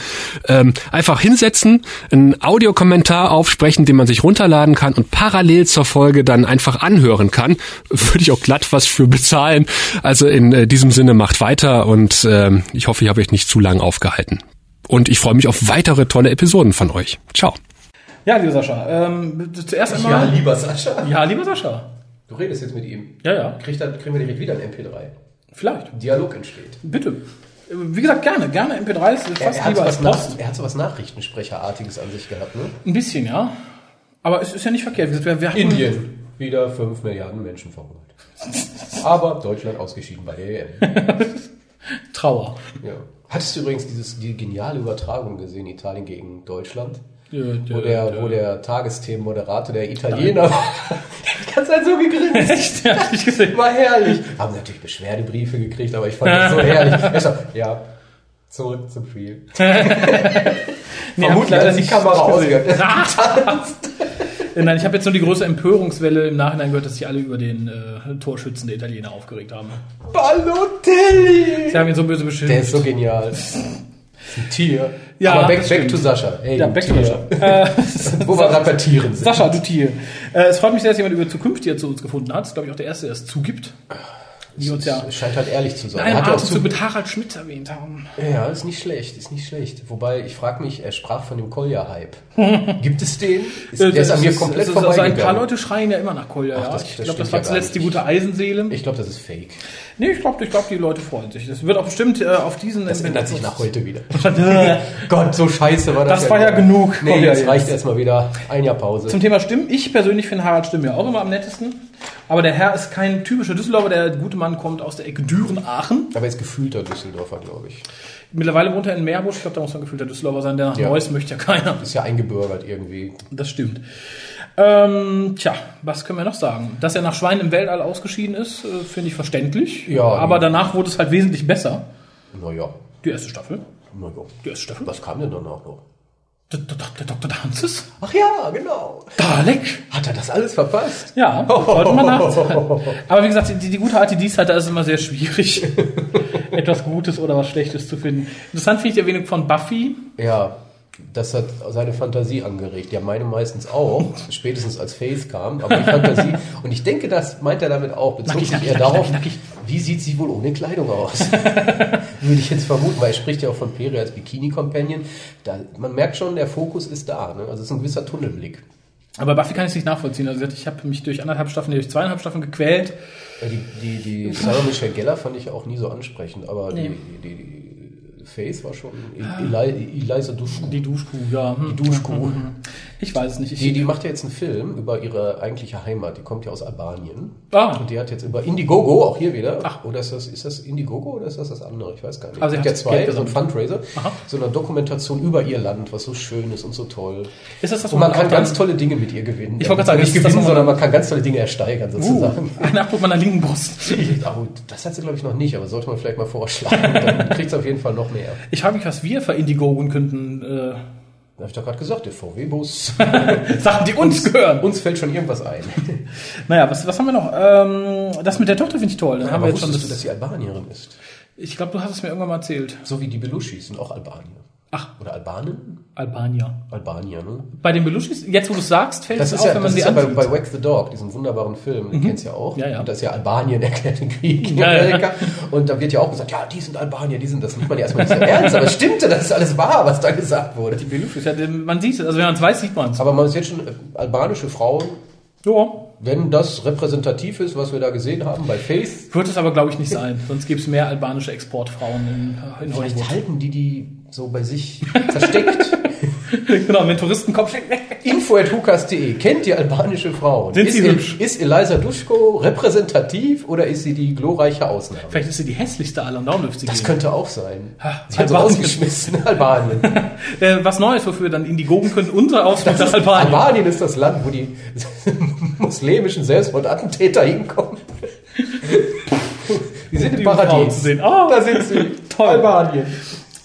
Ähm, einfach hinsetzen, einen Audiokommentar aufsprechen, den man sich runterladen kann und parallel zur Folge dann einfach anhören kann. Würde ich auch glatt was für bezahlen. Also in äh, diesem Sinne macht weiter und äh, ich hoffe, ich habe euch nicht zu lang aufgehalten. Und ich freue mich auf weitere tolle Episoden von euch. Ciao. Ja, lieber Sascha. Ähm, zuerst einmal. Ja, lieber Sascha. Ja, lieber Sascha. Du redest jetzt mit ihm. Ja, ja. Kriegt dann, kriegen wir direkt wieder ein MP3. Vielleicht. Dialog entsteht. Bitte. Wie gesagt, gerne. Gerne MP3 ist Er, fast er, lieber als was nach, Post. er hat so was Nachrichtensprecherartiges an sich gehabt, ne? Ein bisschen, ja. Aber es ist ja nicht verkehrt. Wir, wir Indien. Wieder 5 Milliarden Menschen verhungert. Aber Deutschland ausgeschieden bei der EM. Trauer. Ja. Hattest du übrigens dieses, die geniale Übertragung gesehen, Italien gegen Deutschland? Wo der, ja. wo der Tagesthemenmoderator, der Italiener war, die ganze Zeit so gegrinst. Hab ich gesehen. War herrlich. Haben natürlich Beschwerdebriefe gekriegt, aber ich fand das so herrlich. Er so, ja, zurück zum Spiel. Nee, Vermutlich hat die Kamera ausgegangen. Nein, ich habe jetzt nur die große Empörungswelle im Nachhinein gehört, dass sich alle über den äh, Torschützen der Italiener aufgeregt haben. Balotelli! Sie haben ihn so böse beschimpft. Der ist so genial. Ein Tier. Ja, Aber back, back to Sascha. Hey, ja, back to Tier. Sascha. Äh, Wo wir gerade bei Tieren sind. Sascha, du Tier. Äh, es freut mich sehr, dass jemand über Zukünftiger zu uns gefunden hat. Das ist, glaube ich, auch der Erste, der es zugibt. Die uns ja Es scheint halt ehrlich zu sein. in einem Er hat ja auch Atemzug zu, mit Harald Schmidt erwähnt haben. ja, ist nicht schlecht, ist nicht schlecht. Wobei, ich frage mich, er sprach von dem Kolja-Hype. Gibt es den? Ist, der ist an mir komplett vorbei. Also ein paar. Leute schreien ja immer nach Kolja. Ach, Ja. das- ich glaube, das war ja zuletzt die gute Eisenseele. Ich glaube, das ist fake. nee, ich glaube, ich glaub, die Leute freuen sich. Das wird auch bestimmt äh, auf diesen... Das ändert sich nach heute wieder. Gott, so scheiße war das. Das war ja genug. Nee, jetzt. reicht erstmal wieder ein Jahr Pause. Zum Thema Stimmen. Ich persönlich finde Harald Stimm ja auch immer am nettesten. Aber der Herr ist kein typischer Düsseldorfer. Der gute Mann kommt aus der Ecke Düren-Aachen. Aber jetzt gefühlter Düsseldorfer, glaube ich. Mittlerweile wohnt er in Meerbusch. Ich glaube, da muss man gefühlter Düsseldorfer sein. Der nach Ja. Neuss möchte ja keiner. Ist ja eingebürgert irgendwie. Das stimmt. Ähm, tja, was können wir noch sagen? Dass er nach Schwein im Weltall ausgeschieden ist, äh, finde ich verständlich. Ja. Aber danach wurde es halt wesentlich besser. Naja, Die erste Staffel. naja. Die erste Staffel. Was kam denn danach noch? Der Dr. Danzes. Ach ja, genau. Dalek. Hat er das alles verpasst? Ja, sollte man nachzahlen. Aber wie gesagt, die, die gute Art, die dies hat, da ist immer sehr schwierig, etwas Gutes oder was Schlechtes zu finden. Interessant finde ich die Erwähnung von Buffy. Ja, das hat seine Fantasie angeregt. Ja, meine meistens auch, spätestens als Faith kam. Aber die Fantasie, und ich denke, das meint er damit auch, bezog Nackig, sich nackig, eher nackig, darauf, wie sieht sie wohl ohne Kleidung aus? Würde ich jetzt vermuten, weil er spricht ja auch von Peri als Bikini-Companion. Da, man merkt schon, der Fokus ist da. Ne? Also es ist ein gewisser Tunnelblick. Aber Buffy kann ich nicht nachvollziehen. Also ich habe mich durch anderthalb Staffeln, durch zweieinhalb Staffeln gequält. Die, die, die Sarah Michelle Geller fand ich auch nie so ansprechend, aber Nee. die, die, die Faith war schon Eli, Eliza Duschku. Die Duschkuh, ja. Die Duschkuh. Ich weiß es nicht. Ich, Die, die macht ja jetzt einen Film über ihre eigentliche Heimat. Die kommt ja aus Albanien. Ah. Und die hat jetzt über Indiegogo, auch hier wieder. Ach. Oder ist das, ist das Indiegogo oder ist das das andere? Ich weiß gar nicht. Also sie Es gibt hat ja zwei, so ein. Fundraiser. Aha. So eine Dokumentation über ihr Land, was so schön ist und so toll. ist das das, Und man kann ganz tolle Dinge mit ihr gewinnen. Ich wollte gerade sagen, nicht gewinnen, sondern man- kann ganz tolle Dinge ersteigern, Uh, sozusagen. ein Abdruck meiner linken Brust. Das hat sie, glaube ich, noch nicht, aber sollte man vielleicht mal vorschlagen. Dann kriegt sie auf jeden Fall noch mehr. Ich frage mich, was wir für Indiegogen könnten. Äh, Da habe ich doch gerade gesagt, der VW-Bus. Sachen, die uns gehören. Uns fällt schon irgendwas ein. Naja, was, was haben wir noch? Ähm, das mit der Tochter finde ich toll. Dann haben Aber wir jetzt schon wusstest du, dass das. sie Albanierin ist? Ich glaube, du hast es mir irgendwann mal erzählt. So wie die Belushis sind auch Albanier. Ach, Oder Albanen? Albanier. Albanier, ne? Bei den Belushis, jetzt wo du es sagst, fällt Das es ist auf, ja, wenn man das sie ist ja bei, ansieht. bei Wax the Dog, diesem wunderbaren Film, den kennst du ja auch. Ja, ja. Und da ist ja Albanien erklärt den Krieg in Ja, ja. Amerika. Und da wird ja auch gesagt, ja, die sind Albanier, die sind das. Nicht mal erstmal nicht so ernst, aber es stimmte, das ist alles wahr, was da gesagt wurde. Die Belushis, ja, man sieht es, also wenn man es weiß, sieht man es. Aber man sieht schon, äh, albanische Frauen, Ja. wenn das repräsentativ ist, was wir da gesehen haben bei Faith, Wird es aber, glaube ich, nicht sein. Sonst gäbe es mehr albanische Exportfrauen in, in vielleicht Hollywood. halten die die so bei sich versteckt. genau, wenn Touristen kommen, schnell weg, weg. Info.hukas.de. Kennt ihr albanische Frauen? Sind ist, sie hübsch? ist Eliza Duschko repräsentativ oder ist sie die glorreiche Ausnahme? Vielleicht ist sie die hässlichste aller und darum sie Das gehen. könnte auch sein. Ha, Sie hat so Albanien. ausgeschmissen, Albanien. Äh, was Neues, wofür dann Indiegogen können, unser Ausflug nach Albanien. Albanien ist das Land, wo die muslimischen Selbstmordattentäter hinkommen. Wir sind Im die Paradies. Oh, Da sind sie. Toll. Albanien.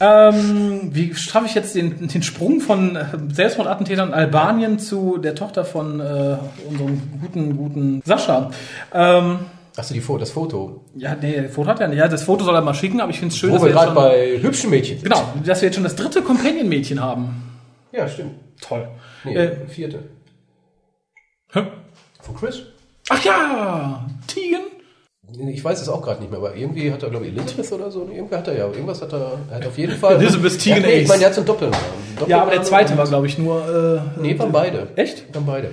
Ähm, wie schaffe ich jetzt den, den Sprung von äh, Selbstmordattentätern in Albanien zu der Tochter von äh, unserem guten, guten Sascha? Ähm, Hast du die, Fo- das Foto? ja, nee, Foto hat er nicht. Ja, das Foto soll er mal schicken, aber ich finde es schön, Wo dass wir gerade bei hübschen Mädchen sind. genau, dass wir jetzt schon das dritte Companion-Mädchen haben. Ja, stimmt. Toll. Nee, Äh, vierte. hä? Von Chris? Ach ja, Tegan. Ich weiß es auch gerade nicht mehr, aber irgendwie hat er, glaube ich, Elizabeth oder so. Irgendwie hat er ja, irgendwas hat er, er hat auf jeden Fall. Elizabeth Tegan ja, nee, Ich Ace. meine, der hat so einen Doppelnamen. Ja, aber der zweite war, glaube ich, nur. Äh, Nee, waren beide. Echt? Waren beide.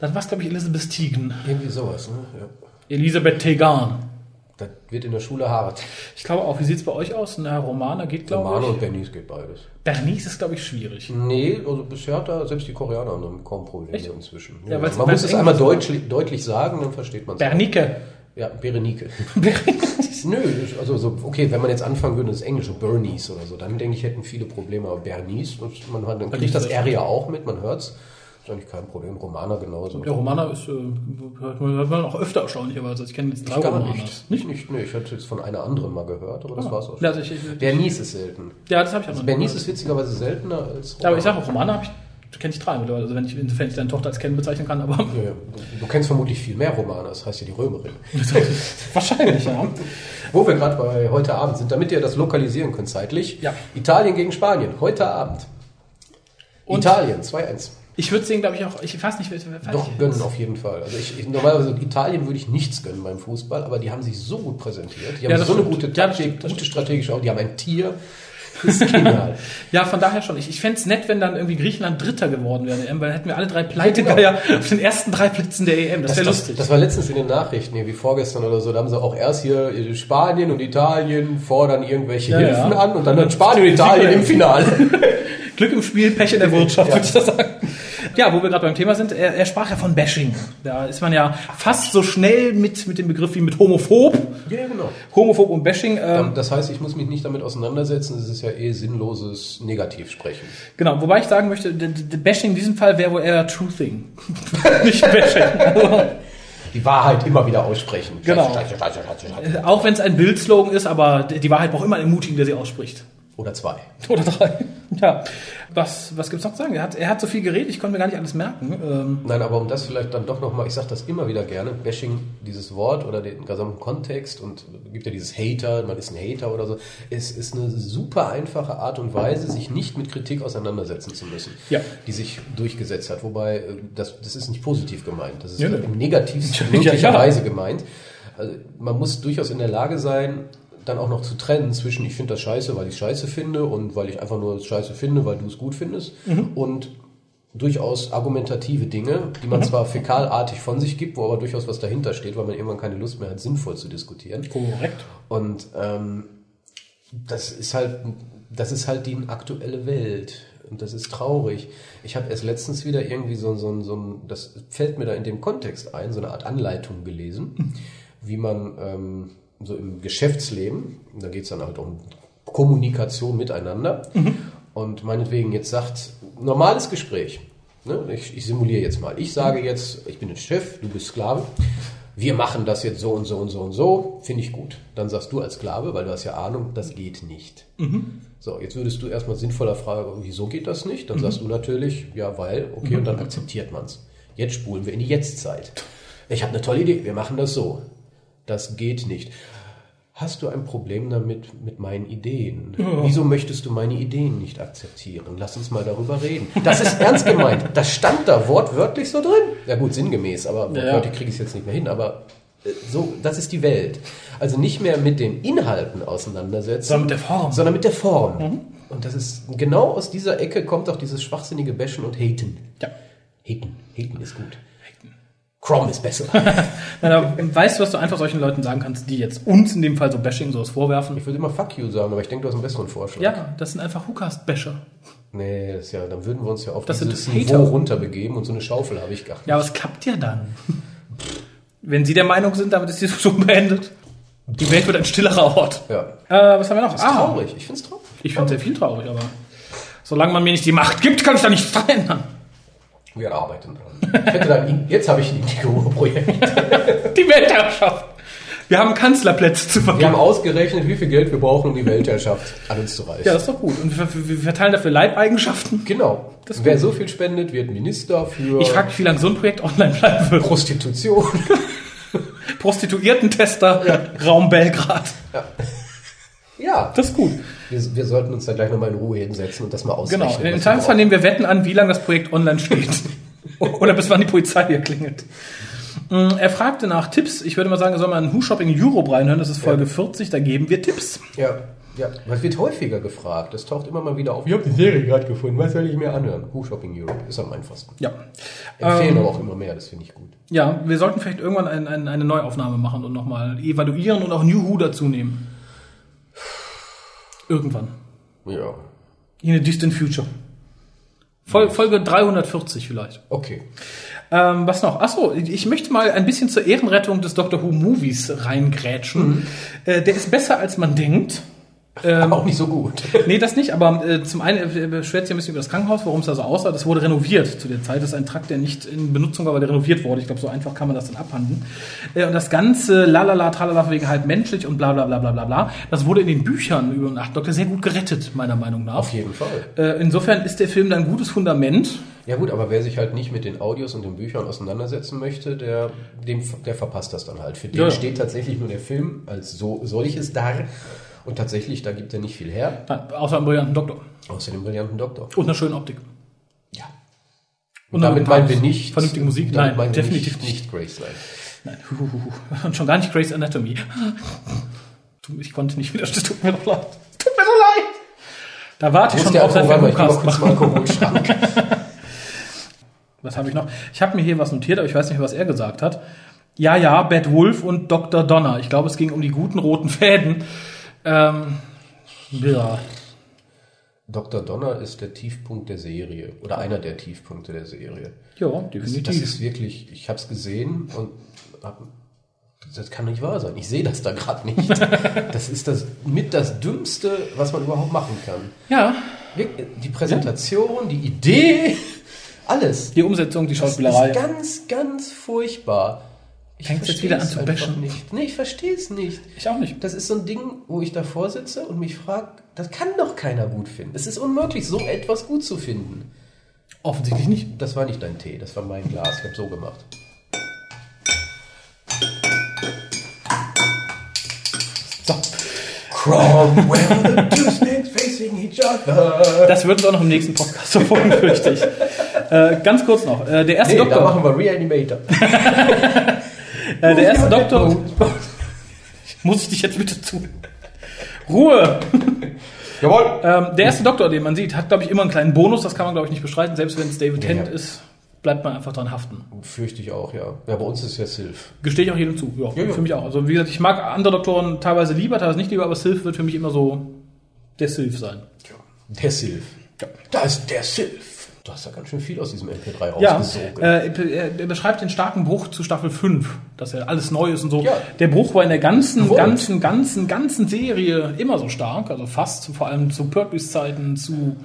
Dann war es, glaube ich, Elizabeth Tegan. Irgendwie sowas, ne? Ja. Elisabeth Tegan. Das wird in der Schule hart. Ich glaube auch, wie sieht es bei euch aus? Na, Romana geht, glaube Romano ich. und Bernice geht beides. Bernice ist, glaube ich, schwierig. Nee, also bisher hat da selbst die Koreaner haben kaum Probleme Echt? inzwischen. Ja, weil's- man muss es einmal deutlich, deutlich sagen, dann versteht man es. Bernike. Ja, Berenike. Nö, also so, okay, wenn man jetzt anfangen würde, das Englische, Bernice oder so, dann denke ich, hätten viele Probleme. Aber Bernice, man hat, dann kriegt das R ja auch mit, man hört's. Ist eigentlich kein Problem. Romana genauso. Der Romana ist, äh, hört man hört man auch öfter erstaunlicherweise. Ich kenne jetzt drei Romanas. nicht. Nicht? Nicht, nee, ich hatte jetzt von einer anderen mal gehört, aber das war's auch schon. Ja, also ich, ich, Bernice ist selten. ja, das habe ich auch noch Bernice nicht ist witzigerweise seltener als Ja, aber ich sage auch, Romana habe ich, kenne ich drei mittlerweile. Also wenn ich, insofern ich deine Tochter als Ken bezeichnen kann, aber Ja, ja, du, kennst vermutlich viel mehr Romane, das heißt ja die Römerin. wahrscheinlich, ja. Wo wir gerade bei heute Abend sind, damit ihr das lokalisieren könnt zeitlich. Ja. Italien gegen Spanien, heute Abend. Und- Italien, 2-1. Ich würde sehen, glaube ich, auch, ich weiß nicht, weiß Doch, ich, gönnen auf jeden Fall. Also ich, ich, normalerweise Italien würde ich nichts gönnen beim Fußball, aber die haben sich so gut präsentiert. Die haben Ja, so eine stimmt. gute Ja, das Taktik, stimmt, das gute strategische auch. Die haben ein Tier. Das ist genial. Ja, von daher schon. Ich, ich fände es nett, wenn dann irgendwie Griechenland Dritter geworden wäre, EM, weil dann hätten wir alle drei Pleitegeier auf den ersten drei Plätzen der EM. Das Das, wäre das, lustig. das war letztens in den Nachrichten, irgendwie vorgestern oder so. Da haben sie auch erst hier Spanien und Italien fordern irgendwelche Ja, Hilfen ja. an und dann hat Spanien und Italien im Finale. Glück im Spiel, Pech in der Wirtschaft, würde ich das sagen. Ja, wo wir gerade beim Thema sind, er, er sprach ja von Bashing. Da ist man ja fast so schnell mit, mit dem Begriff wie mit Homophob. ja, genau. Homophob und Bashing. Ähm, Das heißt, ich muss mich nicht damit auseinandersetzen. Es ist ja eh sinnloses Negativsprechen. genau, wobei ich sagen möchte, Bashing in diesem Fall wäre wohl eher Truthing. Nicht Bashing. Also, Die Wahrheit immer wieder aussprechen. Genau. Auch wenn es ein Bildslogan ist, aber die die Wahrheit braucht immer einen Mutigen, der sie ausspricht. Oder zwei. Oder drei. Ja. Was, was gibt's noch zu sagen? Er hat, er hat so viel geredet, ich konnte mir gar nicht alles merken. Ähm, Nein, aber um das vielleicht dann doch nochmal, ich sage das immer wieder gerne, Bashing, dieses Wort oder den gesamten Kontext und gibt ja dieses Hater, man ist ein Hater oder so, es ist eine super einfache Art und Weise, sich nicht mit Kritik auseinandersetzen zu müssen, Ja. die sich durchgesetzt hat. Wobei, äh, das, das ist nicht positiv gemeint, das ist Ja, ne. im negativsten möglicher ja. Weise gemeint. Also man muss durchaus in der Lage sein, dann auch noch zu trennen zwischen ich finde das scheiße, weil ich scheiße finde und weil ich einfach nur das scheiße finde, weil du es gut findest und durchaus argumentative Dinge, die man zwar fäkalartig von sich gibt, wo aber durchaus was dahinter steht, weil man irgendwann keine Lust mehr hat, sinnvoll zu diskutieren. korrekt. Und ähm, das ist halt, das ist halt die aktuelle Welt. Und das ist traurig. Ich habe erst letztens wieder irgendwie so, so, so ein, das fällt mir da in dem Kontext ein, so eine Art Anleitung gelesen, wie man ähm, so im Geschäftsleben, da geht es dann halt um Kommunikation miteinander. Und meinetwegen jetzt sagt, normales Gespräch. Ne? Ich, ich simuliere jetzt mal. Ich sage jetzt, ich bin ein Chef, du bist Sklave. Wir machen das jetzt so und so und so und so. Finde ich gut. Dann sagst du als Sklave, weil du hast ja Ahnung, das geht nicht. So, jetzt würdest du erstmal sinnvoller fragen, wieso geht das nicht? Dann sagst du natürlich, ja, weil, okay, und dann akzeptiert man es. Jetzt spulen wir in die Jetztzeit. Ich habe eine tolle Idee, wir machen das so. Das geht nicht. Hast du ein Problem damit mit meinen Ideen? Wieso möchtest du meine Ideen nicht akzeptieren? Lass uns mal darüber reden. Das ist ernst gemeint. Das stand da wortwörtlich so drin. Ja gut, sinngemäß, aber Ja, ja. wortwörtlich kriege ich es jetzt nicht mehr hin. Aber äh, so, das ist die Welt. Also nicht mehr mit den Inhalten auseinandersetzen, Sondern mit der Form. sondern mit der Form. Und das ist genau aus dieser Ecke kommt auch dieses schwachsinnige Bashen und Haten. Ja. Haten, Haten ist gut. Chrome ist besser. Da weißt du, was du einfach solchen Leuten sagen kannst, die jetzt uns in dem Fall so Bashing sowas vorwerfen? Ich würde immer Fuck you sagen, aber ich denke, du hast einen besseren Vorschlag. Ja, das sind einfach Hookast-Basher. Nee, das ist ja, dann würden wir uns ja auf Das sind dieses. Niveau runterbegeben und so eine Schaufel habe ich gar nicht. Ja, aber es klappt ja dann. Wenn Sie der Meinung sind, damit ist die Diskussion beendet. Die Welt wird ein stillerer Ort. Ja. Äh, was haben wir noch? Das ist traurig. Ich finde es traurig. Ich finde sehr viel traurig, aber solange man mir nicht die Macht gibt, kann ich da nichts verändern. Wir arbeiten dran. Ich hätte dann, jetzt habe ich ein Indigo-Projekt. Die Weltherrschaft. Wir haben Kanzlerplätze zu Wir vergeben. haben ausgerechnet, wie viel Geld wir brauchen, um die Weltherrschaft an uns zu reißen. Ja, das ist doch gut. Und wir, wir wir verteilen dafür Leibeigenschaften. Genau. Wer so viel spendet, wird Minister für Ich frage mich, wie lange so ein Projekt online bleiben wird. Prostitution. Prostituiertentester, Raum Belgrad. ja, Das ist gut. Wir, wir sollten uns da gleich nochmal in Ruhe hinsetzen und das mal ausrechnen. Genau. wir Zweifelsfall nehmen wir Wetten an, wie lange das Projekt online steht. Oder bis wann die Polizei hier klingelt. Mm, Er fragte nach Tipps. Ich würde mal sagen, soll man in Who Shopping Europe reinhören. Das ist Folge 40. Da geben wir Tipps. Ja, ja, was wird häufiger gefragt? Das taucht immer mal wieder auf. Ich habe die Serie gerade gefunden, was soll ich mir anhören? Who Shopping Europe ist am einfachsten. Ja. Empfehlen Ähm, aber auch immer mehr, das finde ich gut. Ja, wir sollten vielleicht irgendwann ein, ein, eine Neuaufnahme machen und nochmal evaluieren und auch New Who dazu nehmen. Irgendwann. Ja. In a distant future. Fol Folge 340 vielleicht. Okay. Ähm, was noch? Achso, ich möchte mal ein bisschen zur Ehrenrettung des Doctor Who Movies reingrätschen. Äh, der ist besser, als man denkt. Aber auch nicht so gut. Nee, das nicht, aber äh, zum einen äh, beschwert sich ein bisschen über das Krankenhaus, warum es da so aussah. Das wurde renoviert zu der Zeit. Das ist ein Trakt, der nicht in Benutzung war, weil der renoviert wurde. Ich glaube, so einfach kann man das dann abhandeln. Äh, und das Ganze, lalala, tralala, wegen halb menschlich und bla bla bla bla bla bla, das wurde in den Büchern über den Acht Doktor sehr gut gerettet, meiner Meinung nach. Auf jeden Fall. Äh, insofern ist der Film dann ein gutes Fundament. Ja gut, aber wer sich halt nicht mit den Audios und den Büchern auseinandersetzen möchte, der, dem, der verpasst das dann halt. Für den Ja, steht tatsächlich nur der Film als so, solches da. Und tatsächlich, da gibt er nicht viel her, Nein, außer einem brillanten Doktor. außer dem brillanten Doktor. Und einer schönen Optik. Ja. Und Und damit meinen wir nicht... vernünftige Musik? Nein, definitiv nicht, nicht Graceland. Nein. Huhuhu. Und schon gar nicht Grey's Anatomy. Ich konnte nicht widerstehen. Tut mir doch leid. Tut mir so leid. Da warte ich schon drauf, seit wir machen. zum Alkoholschrank. Was habe ich noch? Ich habe mir hier was notiert, aber ich weiß nicht, was er gesagt hat. Ja, ja, Bad Wolf und Dr. Donner. Ich glaube, es ging um die guten roten Fäden. Ähm, ja. Dr. Donner ist der Tiefpunkt der Serie. Oder einer der Tiefpunkte der Serie. ja, Das, definitiv. das ist wirklich, ich habe es gesehen und hab, das kann nicht wahr sein. Ich sehe das da gerade nicht. Das ist das mit das Dümmste, was man überhaupt machen kann. ja, Die Präsentation, die Idee, alles. die Umsetzung, die Das Schauspielerei. ist ganz, ganz furchtbar. Ich Fängt's jetzt wieder an zu bashen? Nicht. Nee, ich verstehe es nicht. Ich auch nicht. Das ist so ein Ding, wo ich davor sitze und mich frage, das kann doch keiner gut finden. Es ist unmöglich, so etwas gut zu finden. Offensichtlich nicht. Das war nicht dein Tee, das war mein Glas. Ich habe so gemacht. So. Cromwell, the two snakes facing each other. Das wird uns auch noch im nächsten Podcast verfolgen, fürchte ich. Äh, ganz kurz noch. Äh, der erste Nee, da Doktor. machen wir Reanimator. Äh, der erste Doktor. Muss ich dich jetzt bitte zu. Ruhe! Jawohl. Ähm, der erste Doktor, den man sieht, hat, glaube ich, immer einen kleinen Bonus. Das kann man, glaube ich, nicht bestreiten. Selbst wenn es David Ja, Tennant ja. ist, bleibt man einfach dran haften. Fürchte ich auch, ja. Ja, bei uns ist ja Sylph. Gestehe ich auch jedem zu. Ja, Ja, ja. für mich auch. Also, wie gesagt, ich mag andere Doktoren teilweise lieber, teilweise nicht lieber, aber Sylph wird für mich immer so der Sylph sein. Der Sylph. Ja. Da ist der Sylph. Du hast da ganz schön viel aus diesem MP3 Ja, rausgesogen. äh, er beschreibt den starken Bruch zu Staffel 5, dass er alles neu ist und so. Ja. Der Bruch war in der ganzen, Gewollt. ganzen, ganzen, ganzen Serie immer so stark, also fast, vor allem zu Pertwees Zeiten, zu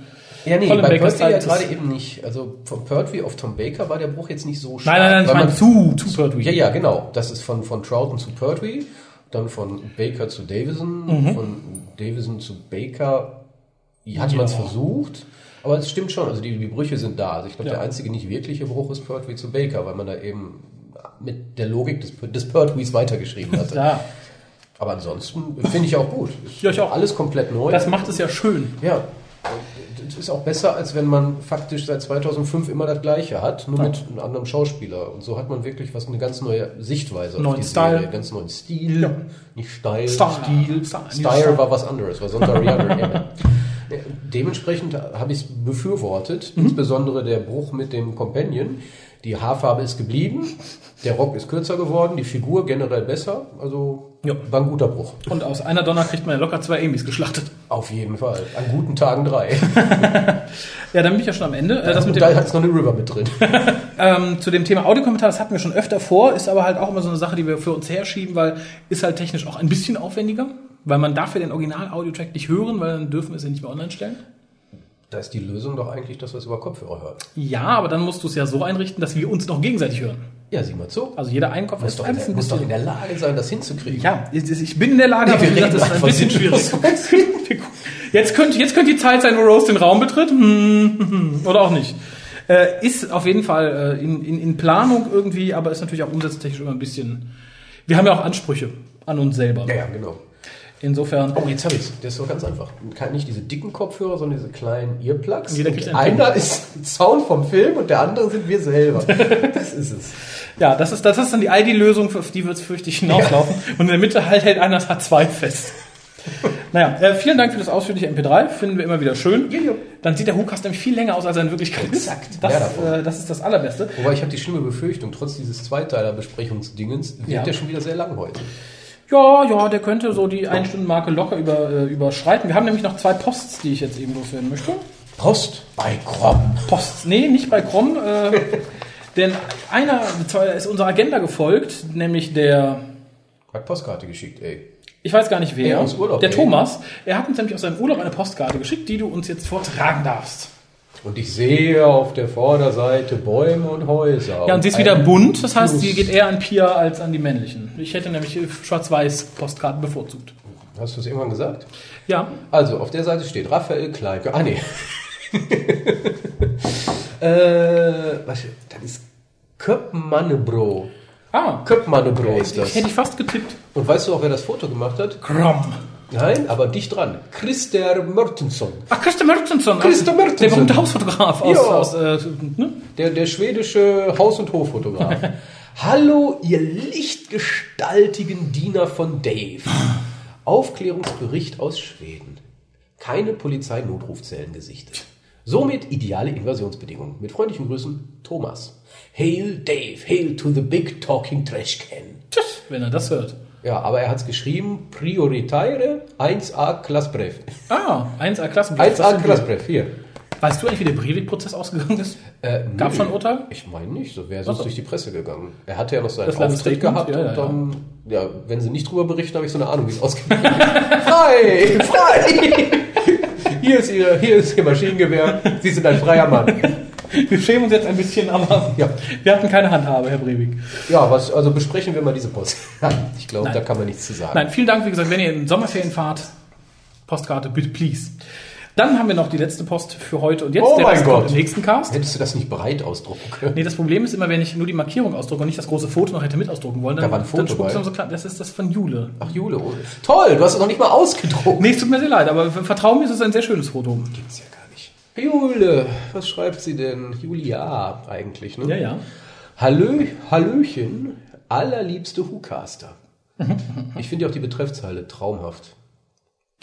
ja, nee, Colin bei Pertwee ja gerade eben nicht. Also von Pertwee auf Tom Baker war der Bruch jetzt nicht so stark. Nein, nein, nein, ich meine zu, zu Pertwee. Ja, ja, genau. Das ist von, von Troughton zu Pertwee, dann von Baker zu Davison, Mhm. von Davison zu Baker. Hatte man es Ja. versucht, aber es stimmt schon. Also die, die Brüche sind da. Also ich glaube, Ja. der einzige nicht wirkliche Bruch ist Pertwee zu Baker, weil man da eben mit der Logik des, des Pertwees weitergeschrieben hatte. Ja, Aber ansonsten finde ich auch gut. Ist Ja, ich auch. Alles komplett neu. das macht es ja schön. Ja. Das ist auch besser, als wenn man faktisch seit 2005 immer das Gleiche hat, nur Ja. mit einem anderen Schauspieler. Und so hat man wirklich was eine ganz neue Sichtweise Neuen auf die Style. Serie, ganz neuen Stil, Ja. nicht Style, Style. Stil. Style. Style war was anderes, war. Ja, Dementsprechend habe ich es befürwortet, Mhm. insbesondere der Bruch mit dem Companion. Die Haarfarbe ist geblieben, der Rock ist kürzer geworden, die Figur generell besser. Also Ja. war ein guter Bruch. Und aus einer Donner kriegt man ja locker zwei Amy's geschlachtet. Auf jeden Fall. An guten Tagen drei. Ja, dann bin ich ja schon am Ende. Äh, das mit da hat es noch eine River mit drin. ähm, zu dem Thema Audiokommentar, das hatten wir schon öfter vor, ist aber halt auch immer so eine Sache, die wir für uns herschieben, weil ist halt technisch auch ein bisschen aufwendiger, weil man darf ja den Original-Audiotrack nicht hören, weil dann dürfen wir es ja nicht mehr online stellen. Da ist die Lösung doch eigentlich, dass wir es über Kopfhörer hören. Ja, aber dann musst du es ja so einrichten, dass wir uns noch gegenseitig hören. Ja, sieh mal zu. Also jeder Einkauf muss doch, in der, muss doch in der Lage sein, das hinzukriegen. ja, ich bin in der Lage, Nee, aber gesagt, das ist ein bisschen schwierig. Jetzt könnte, jetzt könnte die Zeit sein, wo Rose den Raum betritt. Hm, hm, hm. Oder auch nicht. Äh, ist auf jeden Fall äh, in, in, in Planung irgendwie, aber ist natürlich auch umsatztechnisch immer ein bisschen. Wir haben ja auch Ansprüche an uns selber. Ja, ja, genau. Insofern. Oh, jetzt habe ich Der ist doch ganz einfach. Nicht diese dicken Kopfhörer, sondern diese kleinen Earplugs. Jeder kriegt einen einer ist Sound vom Film und der andere sind wir selber. Das ist es. Ja, das ist, das ist dann die ID-Lösung, auf die wird es fürchte ich hinauslaufen. Und in der Mitte halt hält einer das H2 fest. naja, äh, vielen Dank für das ausführliche MP3. Finden wir immer wieder schön. Ja, ja. Dann sieht der Hookast nämlich viel länger aus, als er in Wirklichkeit ist. Exakt. Das, äh, das ist das Allerbeste. Wobei ich habe die schlimme Befürchtung, trotz dieses Zweiteiler-Besprechungsdingens wird Ja. der schon wieder sehr lang heute. Ja, ja, der könnte so die Ein-Stunden-Marke locker über, äh, überschreiten. Wir haben nämlich noch zwei Posts, die ich jetzt eben loswerden möchte. Post bei Krom. Posts, nee, nicht bei Krom. Äh, denn einer zwar ist unserer Agenda gefolgt, nämlich der, Hat Postkarte geschickt, ey. ich weiß gar nicht wer, aus Urlaub, der ey. Thomas. Er hat uns nämlich aus seinem Urlaub eine Postkarte geschickt, die du uns jetzt vortragen darfst. Und ich sehe auf der Vorderseite Bäume und Häuser. Ja, und sie ist wieder bunt, das heißt, sie geht eher an Pia als an die männlichen. Ich hätte nämlich äh, schwarz-weiß-Postkarten bevorzugt. Hast du es irgendwann gesagt? Ja, Also, auf der Seite steht Raphael Kleinke. Ah, nee. äh, was, das ist Köpmannebro. ah, Köpmannebro ist das. hätte ich fast getippt. Und weißt du auch, wer das Foto gemacht hat? Krom. Nein, aber dicht dran. Christer Mörtensson. Ach, Christa Mertensson. Christa Mertensson. Der berühmte Hausfotograf aus, Ja. aus äh, ne? Der, der schwedische Haus- und Hoffotograf. Hallo, ihr lichtgestaltigen Diener von Dave. Aufklärungsbericht aus Schweden. Keine Polizeinotrufzellen gesichtet. Somit ideale Invasionsbedingungen. Mit freundlichen Grüßen, Thomas. Hail Dave, hail to the big talking trash can. Tschüss, wenn er das hört. Ja, aber er hat es geschrieben, Prioritaire 1A Klassbrev. Ah, 1A Klassen. 1A Klassbrev, hier. Weißt du eigentlich, wie der Breivik-Prozess ausgegangen ist? Äh, Gab nö. schon ein Urteil? Ich meine nicht, so wäre sonst Ach so. durch die Presse gegangen. Er hatte ja noch seinen Das Auftritt gehabt Ja, ja, und dann, ja. wenn sie nicht drüber berichten, habe ich so eine Ahnung, wie es ausgegangen ist. frei! Frei! Hier ist, ihr, hier ist Ihr Maschinengewehr. Sie sind ein freier Mann. Wir schämen uns jetzt ein bisschen, aber Ja. wir hatten keine Handhabe, Herr Breivik. Ja, was, also besprechen wir mal diese Post. Ich glaube, da kann man nichts zu sagen. Nein, vielen Dank, wie gesagt, wenn ihr in Sommerferien fahrt, Postkarte, bitte, please. Dann haben wir noch die letzte Post für heute und jetzt Oh der Rest kommt im nächsten Cast. Hättest du das nicht breit ausdrucken können? Nee, das Problem ist immer, wenn ich nur die Markierung ausdrucke und nicht das große Foto noch hätte mit ausdrucken wollen, dann, Da war ein Foto dann so klar. Das ist das von Jule. Ach, Jule. oh. Toll, du hast es noch nicht mal ausgedruckt. Nee, es tut mir sehr leid, aber vertrau mir, es ist ein sehr schönes Foto. Gibt's ja. Jule, was schreibt sie denn? Julia eigentlich, ne? Ja, ja. Hallö, Hallöchen, allerliebste Hucaster. Ich finde ja auch die Betreffzeile traumhaft.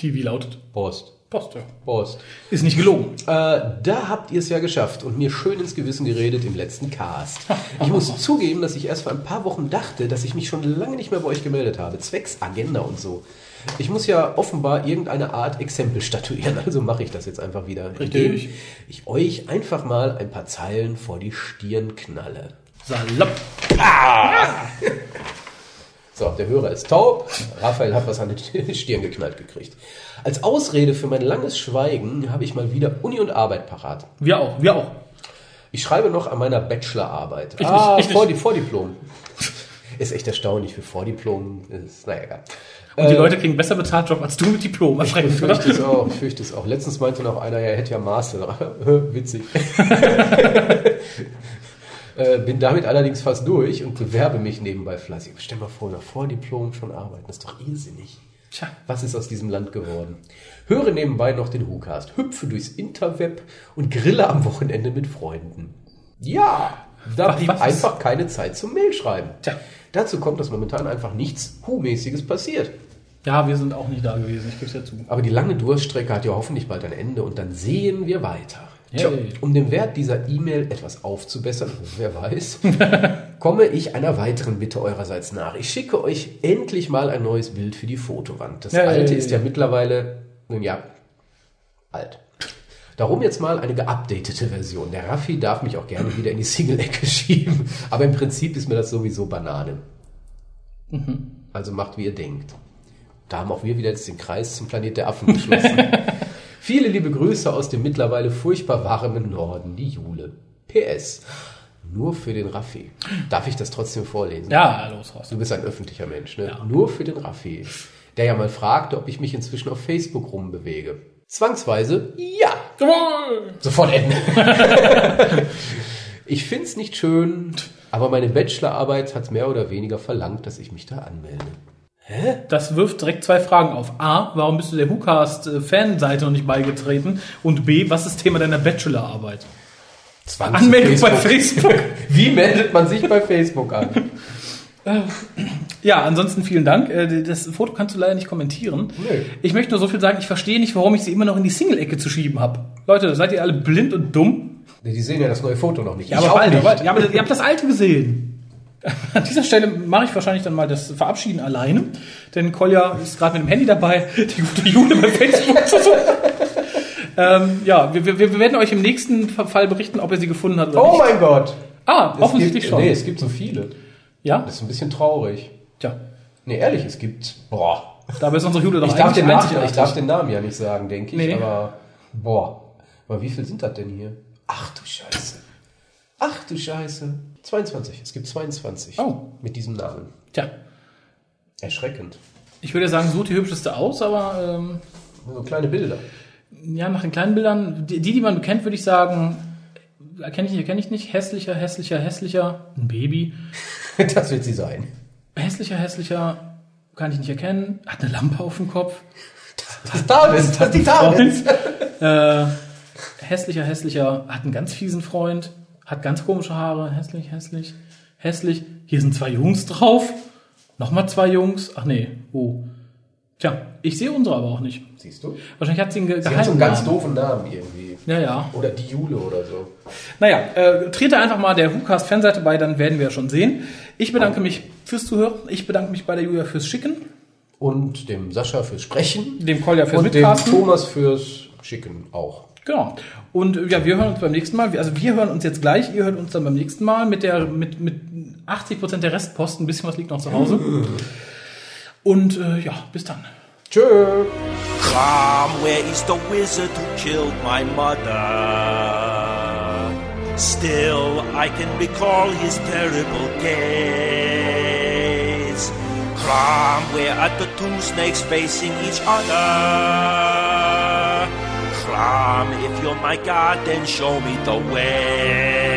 Die wie lautet? Post. Post, ja. Post. Ist nicht gelogen. Äh, da habt ihr es ja geschafft und mir schön ins Gewissen geredet im letzten Cast. Ich muss zugeben, dass ich erst vor ein paar Wochen dachte, dass ich mich schon lange nicht mehr bei euch gemeldet habe. Zwecks Agenda und so. Ich muss ja offenbar irgendeine Art Exempel statuieren, also mache ich das jetzt einfach wieder. Richtig. Ich euch einfach mal ein paar Zeilen vor die Stirn knalle. Salopp. So, der Hörer ist taub. Raphael hat was an die Stirn geknallt gekriegt. Als Ausrede für mein langes Schweigen habe ich mal wieder Uni und Arbeit parat. Wir auch, wir auch. Ich schreibe noch an meiner Bachelorarbeit. Ich ah, nicht, ich vor, nicht. die Vordiplom. Ist echt erstaunlich für Vordiplom. Ist, naja, egal. Und die Leute kriegen besser bezahlt Job als du mit Diplom. Ich oder? fürchte es auch. Ich fürchte es auch. Letztens meinte noch einer, er hätte ja Master. Witzig. Äh, Bin damit allerdings fast durch und bewerbe mich nebenbei fleißig. Stell mal vor, nach Vordiplom schon arbeiten. Das ist doch irrsinnig. Tja. Was ist aus diesem Land geworden? Höre nebenbei noch den WhoCast, hüpfe durchs Interweb und grille am Wochenende mit Freunden. Ja, da blieb einfach keine Zeit zum Mailschreiben. Tja. Dazu kommt, dass momentan einfach nichts Hu-mäßiges passiert. Ja, wir sind auch nicht da gewesen, ich gebe es ja zu. Aber die lange Durststrecke hat ja hoffentlich bald ein Ende und dann sehen wir weiter. Tja, um den Wert dieser E-Mail etwas aufzubessern, wer weiß, komme ich einer weiteren Bitte eurerseits nach. Ich schicke euch endlich mal ein neues Bild für die Fotowand. Das Yay. alte ist ja mittlerweile, nun ja, alt. Darum jetzt mal eine geupdatete Version. Der Raffi darf mich auch gerne wieder in die Single-Ecke schieben, aber im Prinzip ist mir das sowieso Banane. Also macht, wie ihr denkt. Da haben auch wir wieder jetzt den Kreis zum Planet der Affen geschlossen. Viele liebe Grüße aus dem mittlerweile furchtbar warmen Norden, die Jule. PS. Nur für den Raffi. Darf ich das trotzdem vorlesen? Ja, los, raus. Du bist ein öffentlicher Mensch, ne? Nur für den Raffi. Der ja mal fragte, ob ich mich inzwischen auf Facebook rumbewege. Zwangsweise, ja. Jawohl! Sofort enden. ich find's nicht schön, aber meine Bachelorarbeit hat mehr oder weniger verlangt, dass ich mich da anmelde. Das wirft direkt zwei Fragen auf. A, warum bist du der WhoCast-Fanseite noch nicht beigetreten? Und B, was ist Thema deiner Bachelorarbeit? Zwangs Anmeldung bei Facebook. Wie meldet man sich bei Facebook an? Ja, ansonsten vielen Dank. Äh, Das Foto kannst du leider nicht kommentieren. Nö. Ich möchte nur so viel sagen, ich verstehe nicht, warum ich sie immer noch in die Single-Ecke zu schieben habe. Leute, seid ihr alle blind und dumm? Nee, Die sehen ja das neue Foto noch nicht. Ja, Ich aber, auch bald, nicht. ja, aber ihr habt das alte gesehen. An dieser Stelle mache ich wahrscheinlich dann mal das Verabschieden alleine, denn Kolja ist gerade mit dem Handy dabei, die gute Jule bei Facebook ähm, ja, wir, wir, wir werden euch im nächsten Fall berichten, ob er sie gefunden hat oder Oh nicht. mein Gott! Ah, Es offensichtlich gibt, schon. Nee, es gibt so viele. Ja? Das ist ein bisschen traurig. Tja, Nee, ehrlich, es gibt. Boah. dabei ist unsere Jule doch Ich darf, den Namen, ich darf den Namen ja nicht sagen, denke ich. Nee. Aber. Boah. Aber wie viel sind das denn hier? Ach du Scheiße. Ach du Scheiße. 22. Es gibt 22. Oh. Mit diesem Namen. Tja, Erschreckend. ich würde sagen, sucht die hübscheste aus, aber ähm, So kleine Bilder. ja, nach den kleinen Bildern, die, die die man kennt, würde ich sagen, erkenne ich nicht, erkenne ich nicht. Hässlicher, hässlicher, hässlicher, ein Baby. Das wird sie sein. Hässlicher, hässlicher, kann ich nicht erkennen. Hat eine Lampe auf dem Kopf. Das Talis, das ist die Talis. äh, hässlicher, hässlicher, hat einen ganz fiesen Freund. Hat ganz komische Haare. Hässlich, hässlich, hässlich. Hier sind zwei Jungs drauf. Nochmal zwei Jungs. Ach nee, oh. Tja, ich sehe unsere aber auch nicht. Siehst du? Wahrscheinlich hat sie einen ge Sie hat so einen geheimen ganz Namen. doofen Namen irgendwie. Ja, ja. Oder die Jule oder so. Naja, äh, trete einfach mal der WhoCast Fanseite bei, dann werden wir schon sehen. Ich bedanke mich fürs Zuhören. Ich bedanke mich bei der Julia fürs Schicken, Und dem Sascha fürs Sprechen. dem Kolja fürs Und dem Mitcasten. Thomas fürs Schicken auch. Genau. Und ja, wir hören uns beim nächsten Mal. Also wir hören uns jetzt gleich, ihr hört uns dann beim nächsten Mal mit der mit mit 80 Prozent der Restposten. Ein bisschen was liegt noch zu Hause. Und äh, ja, bis dann. Tschö. From where is the wizard who killed my mother? Still, I can recall his terrible gaze. From where are the two snakes facing each other? If you're my god, then show me the way.